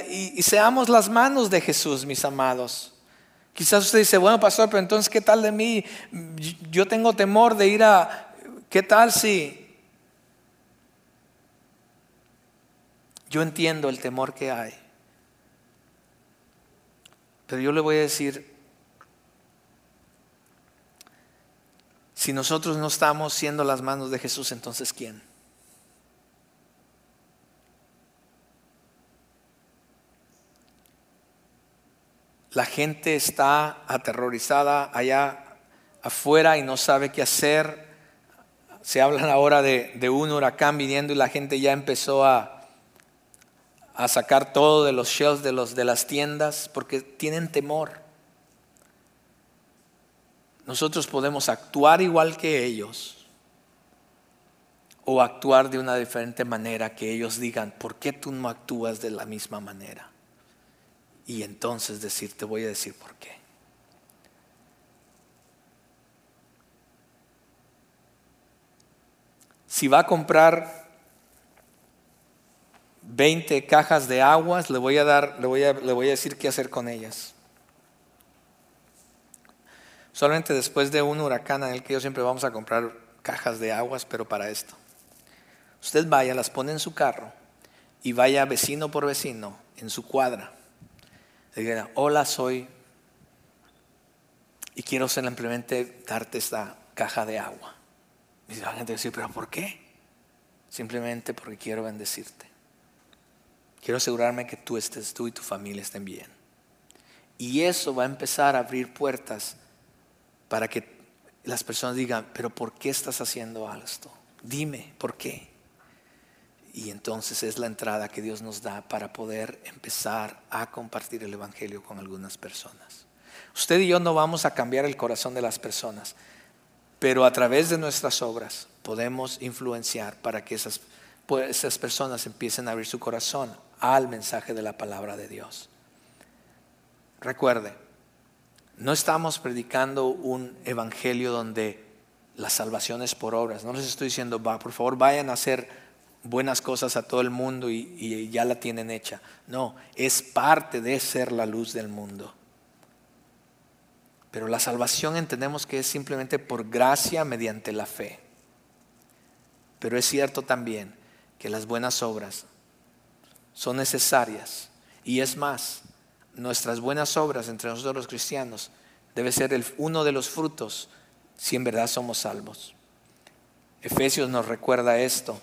seamos las manos de Jesús, mis amados. Quizás usted dice, bueno, pastor, pero entonces, ¿qué tal de mí? Yo tengo temor de ir a... ¿Qué tal si... Yo entiendo el temor que hay. Pero yo le voy a decir, si nosotros no estamos siendo las manos de Jesús, entonces ¿quién? La gente está aterrorizada allá afuera y no sabe qué hacer. Se hablan ahora de, un huracán viniendo y la gente ya empezó a, a sacar todo de los shelves de, los, de las tiendas porque tienen temor. Nosotros podemos actuar igual que ellos o actuar de una diferente manera que ellos digan, ¿por qué tú no actúas de la misma manera? Y entonces decir, te voy a decir por qué. Si va a comprar 20 cajas de aguas, le voy a dar, le voy a, le voy a decir qué hacer con ellas. Solamente después de un huracán en el que yo siempre vamos a comprar cajas de aguas, pero para esto. Usted vaya, las pone en su carro y vaya vecino por vecino en su cuadra le hola, soy, y quiero simplemente darte esta caja de agua. Y la gente dice, pero ¿por qué? Simplemente porque quiero bendecirte. Quiero asegurarme que tú estés, tú y tu familia estén bien. Y eso va a empezar a abrir puertas para que las personas digan, pero ¿por qué estás haciendo esto? Dime, ¿por qué? Y entonces es la entrada que Dios nos da para poder empezar a compartir el Evangelio con algunas personas. Usted y yo no vamos a cambiar el corazón de las personas, pero a través de nuestras obras podemos influenciar para que esas, pues, esas personas empiecen a abrir su corazón al mensaje de la palabra de Dios. Recuerde, no estamos predicando un evangelio donde la salvación es por obras. No les estoy diciendo, va, por favor, vayan a hacer buenas cosas a todo el mundo y, ya la tienen hecha. No, es parte de ser la luz del mundo. Pero la salvación entendemos que es simplemente por gracia mediante la fe. Pero es cierto también que las buenas obras son necesarias. Y es más, nuestras buenas obras entre nosotros los cristianos debe ser uno de los frutos si en verdad somos salvos. Efesios nos recuerda esto.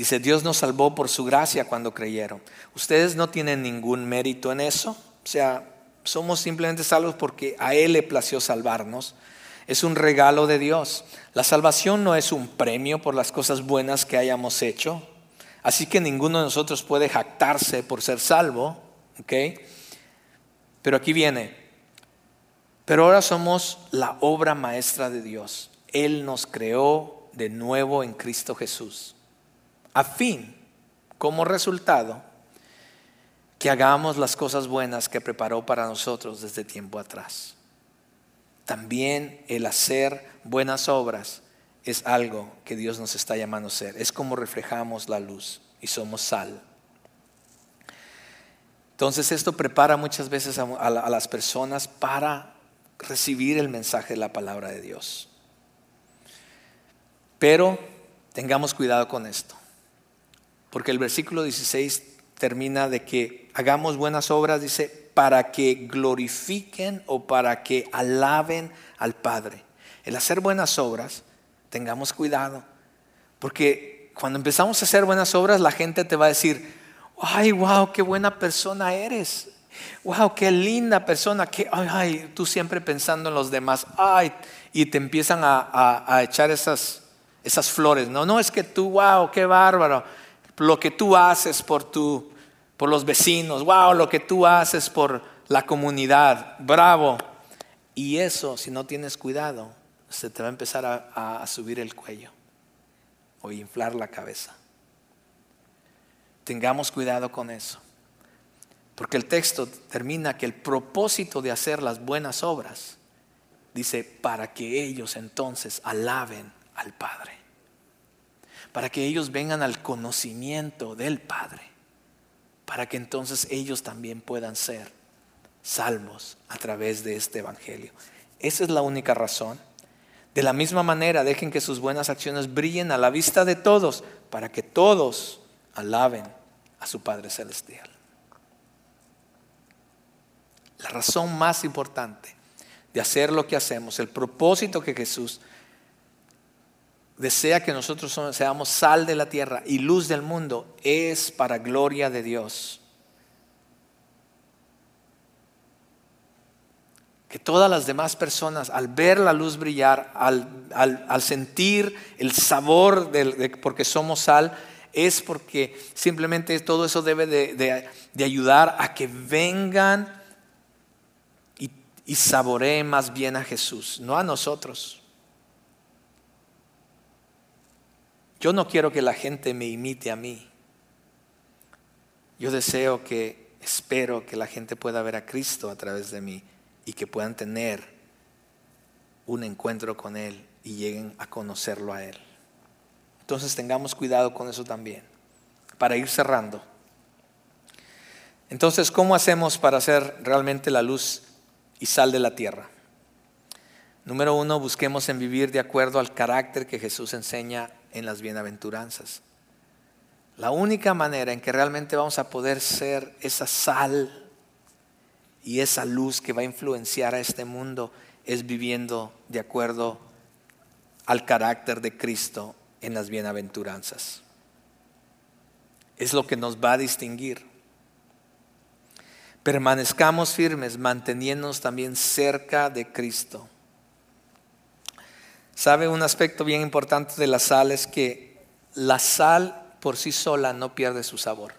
Dice, Dios nos salvó por su gracia cuando creyeron. Ustedes no tienen ningún mérito en eso. O sea, somos simplemente salvos porque a Él le plació salvarnos. Es un regalo de Dios. La salvación no es un premio por las cosas buenas que hayamos hecho. Así que ninguno de nosotros puede jactarse por ser salvo. Pero aquí viene. Pero ahora somos la obra maestra de Dios. Él nos creó de nuevo en Cristo Jesús a fin, como resultado, que hagamos las cosas buenas que preparó para nosotros desde tiempo atrás. También el hacer buenas obras es algo que Dios nos está llamando a hacer. Es como reflejamos la luz y somos sal. Entonces esto prepara muchas veces a, las personas para recibir el mensaje de la palabra de Dios. Pero tengamos cuidado con esto, porque el versículo 16 termina de que hagamos buenas obras, dice, para que glorifiquen o para que alaben al Padre. El hacer buenas obras, tengamos cuidado, porque cuando empezamos a hacer buenas obras, la gente te va a decir, ay, wow, qué buena persona eres. Wow, qué linda persona. Que, ay, ay, tú siempre pensando en los demás. Ay, y te empiezan a, echar esas, esas flores. No, no es que tú, wow, qué bárbaro. Lo que tú haces por, tu, por los vecinos. Wow, lo que tú haces por la comunidad. Bravo. Y eso, si no tienes cuidado, se te va a empezar a subir el cuello o inflar la cabeza. Tengamos cuidado con eso. Porque el texto termina que el propósito de hacer las buenas obras, dice, para que ellos entonces alaben al Padre. Para que ellos vengan al conocimiento del Padre. Para que entonces ellos también puedan ser salvos a través de este Evangelio. Esa es la única razón. De la misma manera, dejen que sus buenas acciones brillen a la vista de todos, para que todos alaben a su Padre Celestial. La razón más importante de hacer lo que hacemos, el propósito que Jesús desea que nosotros seamos sal de la tierra y luz del mundo, es para gloria de Dios. Que todas las demás personas, al ver la luz brillar, al, sentir el sabor de, porque somos sal, es porque simplemente todo eso debe de, ayudar a que vengan y, y saboreen más bien a Jesús, no a nosotros. Yo no quiero que la gente me imite a mí. Yo deseo que, espero que la gente pueda ver a Cristo a través de mí y que puedan tener un encuentro con Él y lleguen a conocerlo a Él. Entonces tengamos cuidado con eso también, para ir cerrando. Entonces, ¿cómo hacemos para hacer realmente la luz y sal de la tierra? Número uno, busquemos en vivir de acuerdo al carácter que Jesús enseña en las bienaventuranzas. La única manera en que realmente vamos a poder ser esa sal y esa luz que va a influenciar a este mundo es viviendo de acuerdo al carácter de Cristo en las bienaventuranzas. Es lo que nos va a distinguir. Permanezcamos firmes, manteniéndonos también cerca de Cristo. ¿Sabe un aspecto bien importante de la sal? Es que la sal por sí sola no pierde su sabor.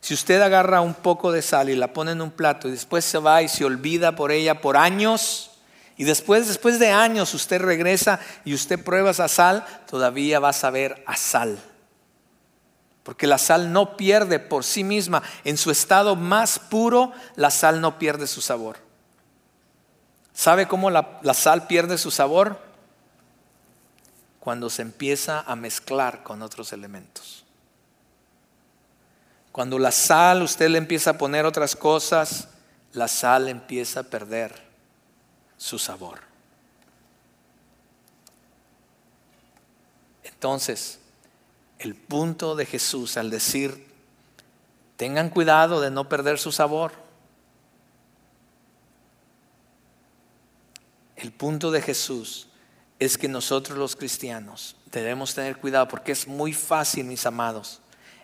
Si usted agarra un poco de sal y la pone en un plato y después se va y se olvida por ella por años, y después, después de años, usted regresa y usted prueba esa sal, todavía va a saber a sal. Porque la sal no pierde por sí misma, en su estado más puro, la sal no pierde su sabor. ¿Sabe cómo la, la sal pierde su sabor? Cuando se empieza a mezclar con otros elementos. Cuando la sal usted le empieza a poner otras cosas, la sal empieza a perder su sabor. Entonces, el punto de Jesús al decir, tengan cuidado de no perder su sabor. El punto de Jesús es que nosotros los cristianos debemos tener cuidado porque es muy fácil, mis amados,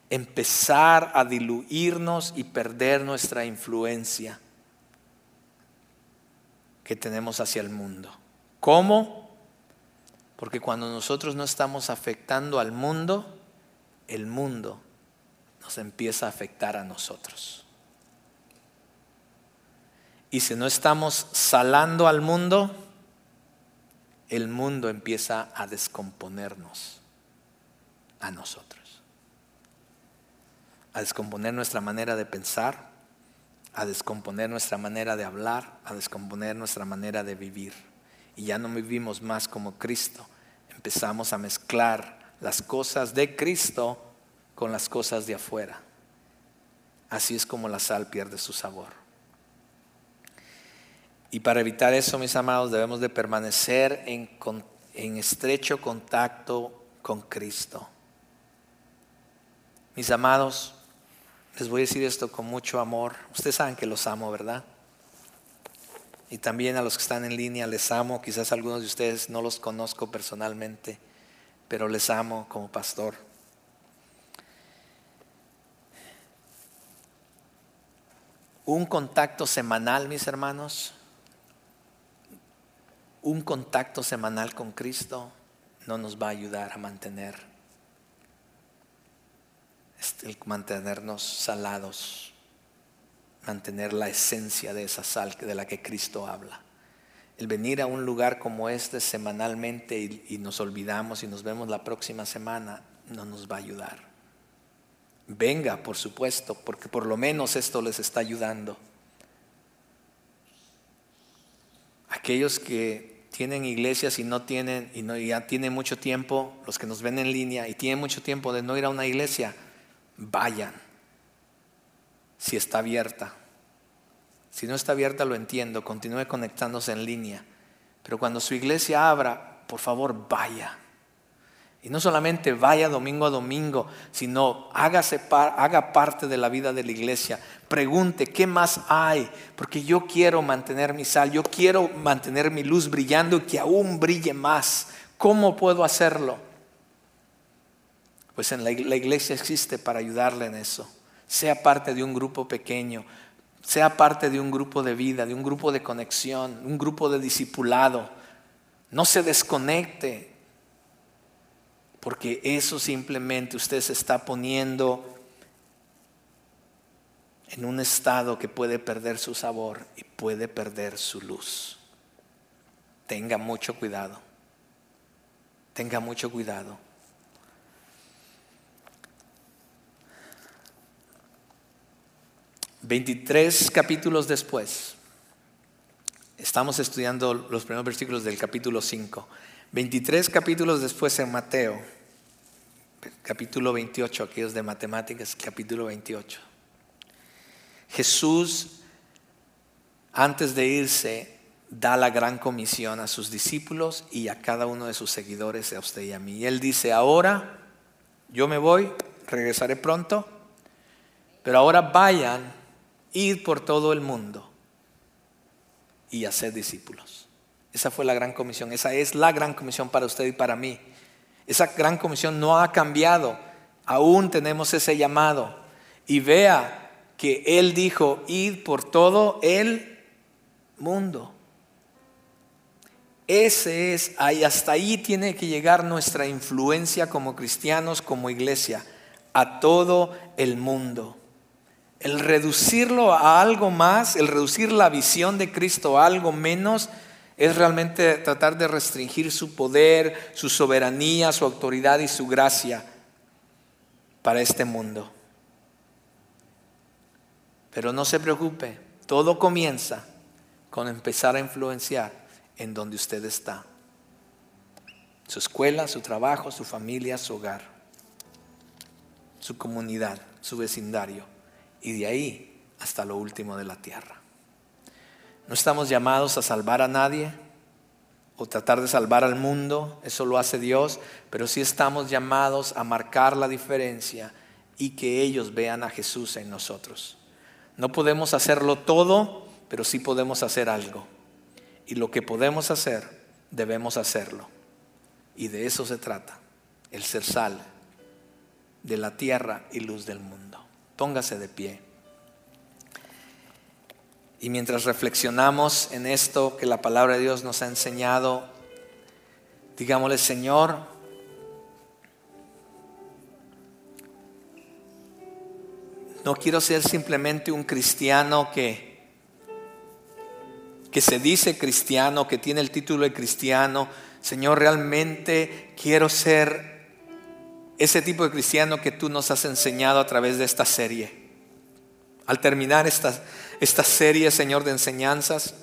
empezar a diluirnos y perder nuestra influencia que tenemos hacia el mundo. ¿Cómo? Porque cuando nosotros no estamos afectando al mundo, el mundo nos empieza a afectar a nosotros. Y si no estamos salando al mundo, el mundo empieza a descomponernos a nosotros. a descomponer nuestra manera de pensar, a descomponer nuestra manera de hablar, a descomponer nuestra manera de vivir. Y ya no vivimos más como Cristo. Empezamos a mezclar las cosas de Cristo con las cosas de afuera. Así es como la sal pierde su sabor. Y para evitar eso, mis amados, debemos de permanecer en, en estrecho contacto con Cristo. Mis amados, les voy a decir esto con mucho amor. Ustedes saben que los amo, ¿verdad? Y también a los que están en línea les amo. Quizás algunos de ustedes no los conozco personalmente, pero les amo como pastor. Un contacto semanal, mis hermanos, un contacto semanal con Cristo no nos va a ayudar a mantener el mantenernos salados, mantener la esencia de esa sal de la que Cristo habla. El venir a un lugar como este semanalmente y, y nos olvidamos y nos vemos la próxima semana no nos va a ayudar. Venga, por supuesto, porque por lo menos esto les está ayudando. Aquellos que tienen iglesias y no tienen y no, ya tienen mucho tiempo, los que nos ven en línea y tienen mucho tiempo de no ir a una iglesia, vayan, si está abierta. Si no está abierta, lo entiendo, continúe conectándose en línea. Pero cuando su iglesia abra, por favor, vaya. Y no solamente vaya domingo a domingo, sino hágase haga parte de la vida de la iglesia. Pregunte, ¿qué más hay? Porque yo quiero mantener mi sal, yo quiero mantener mi luz brillando y que aún brille más. ¿Cómo puedo hacerlo? Pues en la, iglesia existe para ayudarle en eso. Sea parte de un grupo pequeño, sea parte de un grupo de vida, de un grupo de conexión, un grupo de discipulado. No se desconecte, porque eso simplemente usted se está poniendo en un estado que puede perder su sabor y puede perder su luz. Tenga mucho cuidado. Tenga mucho cuidado. 23 capítulos después, estamos estudiando los primeros versículos del capítulo 5. 23 capítulos después en Mateo, capítulo 28, aquellos de matemáticas, capítulo 28. Jesús, antes de irse, da la gran comisión a sus discípulos y a cada uno de sus seguidores, a usted y a mí. Y él dice, ahora yo me voy, regresaré pronto, pero ahora vayan ir por todo el mundo y hacer discípulos. Esa fue la gran comisión, esa es la gran comisión para usted y para mí. Esa gran comisión no ha cambiado, aún tenemos ese llamado. Y vea que Él dijo, ir por todo el mundo. Ese es, hasta ahí tiene que llegar nuestra influencia como cristianos, como iglesia, a todo el mundo. El reducirlo a algo más, el reducir la visión de Cristo a algo menos, es realmente tratar de restringir su poder, su soberanía, su autoridad y su gracia para este mundo. Pero no se preocupe, todo comienza con empezar a influenciar en donde usted está. Su escuela, su trabajo, su familia, su hogar, su comunidad, su vecindario y de ahí hasta lo último de la tierra. No estamos llamados a salvar a nadie o tratar de salvar al mundo, eso lo hace Dios, pero sí estamos llamados a marcar la diferencia y que ellos vean a Jesús en nosotros. No podemos hacerlo todo, pero sí podemos hacer algo. Y lo que podemos hacer, debemos hacerlo. Y de eso se trata, el ser sal de la tierra y luz del mundo. Póngase de pie. Y mientras reflexionamos en esto que la palabra de Dios nos ha enseñado, digámosle, Señor, no quiero ser simplemente un cristiano que, que se dice cristiano, que tiene el título de cristiano. Señor, realmente quiero ser ese tipo de cristiano que tú nos has enseñado a través de esta serie. Al terminar esta, esta serie, Señor, de enseñanzas,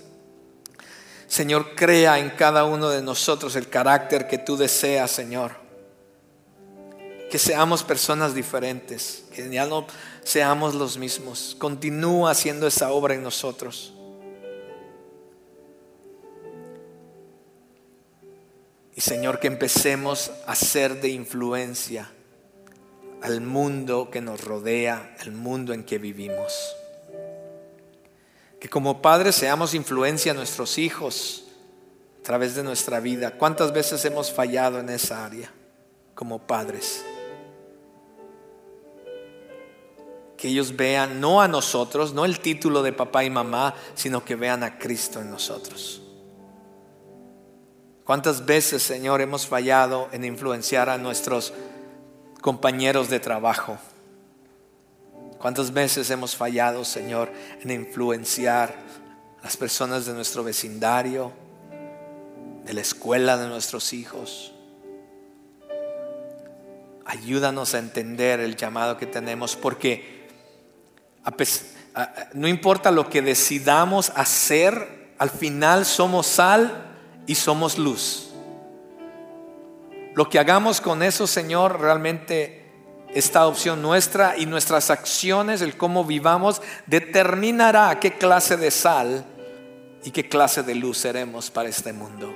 Señor, crea en cada uno de nosotros el carácter que tú deseas, Señor. Que seamos personas diferentes, que ya no seamos los mismos. Continúa haciendo esa obra en nosotros. Y Señor, que empecemos a ser de influencia al mundo que nos rodea, al mundo en que vivimos. Que como padres seamos influencia a nuestros hijos a través de nuestra vida. ¿Cuántas veces hemos fallado en esa área como padres? Que ellos vean no a nosotros, no el título de papá y mamá, sino que vean a Cristo en nosotros. ¿Cuántas veces, Señor, hemos fallado en influenciar a nuestros compañeros de trabajo? ¿Cuántas veces hemos fallado, Señor, en influenciar las personas de nuestro vecindario, de la escuela de nuestros hijos? Ayúdanos a entender el llamado que tenemos, porque no importa lo que decidamos hacer, al final somos sal y somos luz. Lo que hagamos con eso, Señor, realmente esta opción nuestra y nuestras acciones, el cómo vivamos, determinará qué clase de sal y qué clase de luz seremos para este mundo.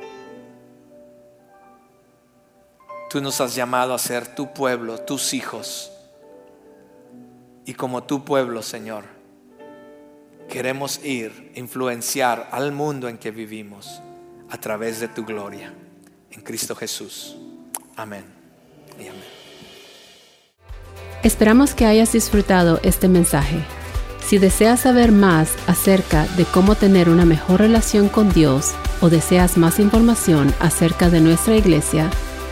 Tú nos has llamado a ser tu pueblo, tus hijos. Y como tu pueblo, Señor, queremos ir, influenciar al mundo en que vivimos a través de tu gloria. En Cristo Jesús. Amén. Y amén. Esperamos que hayas disfrutado este mensaje. Si deseas saber más acerca de cómo tener una mejor relación con Dios o deseas más información acerca de nuestra iglesia,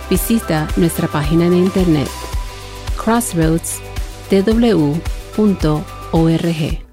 visita nuestra página de internet crossroadstw.org.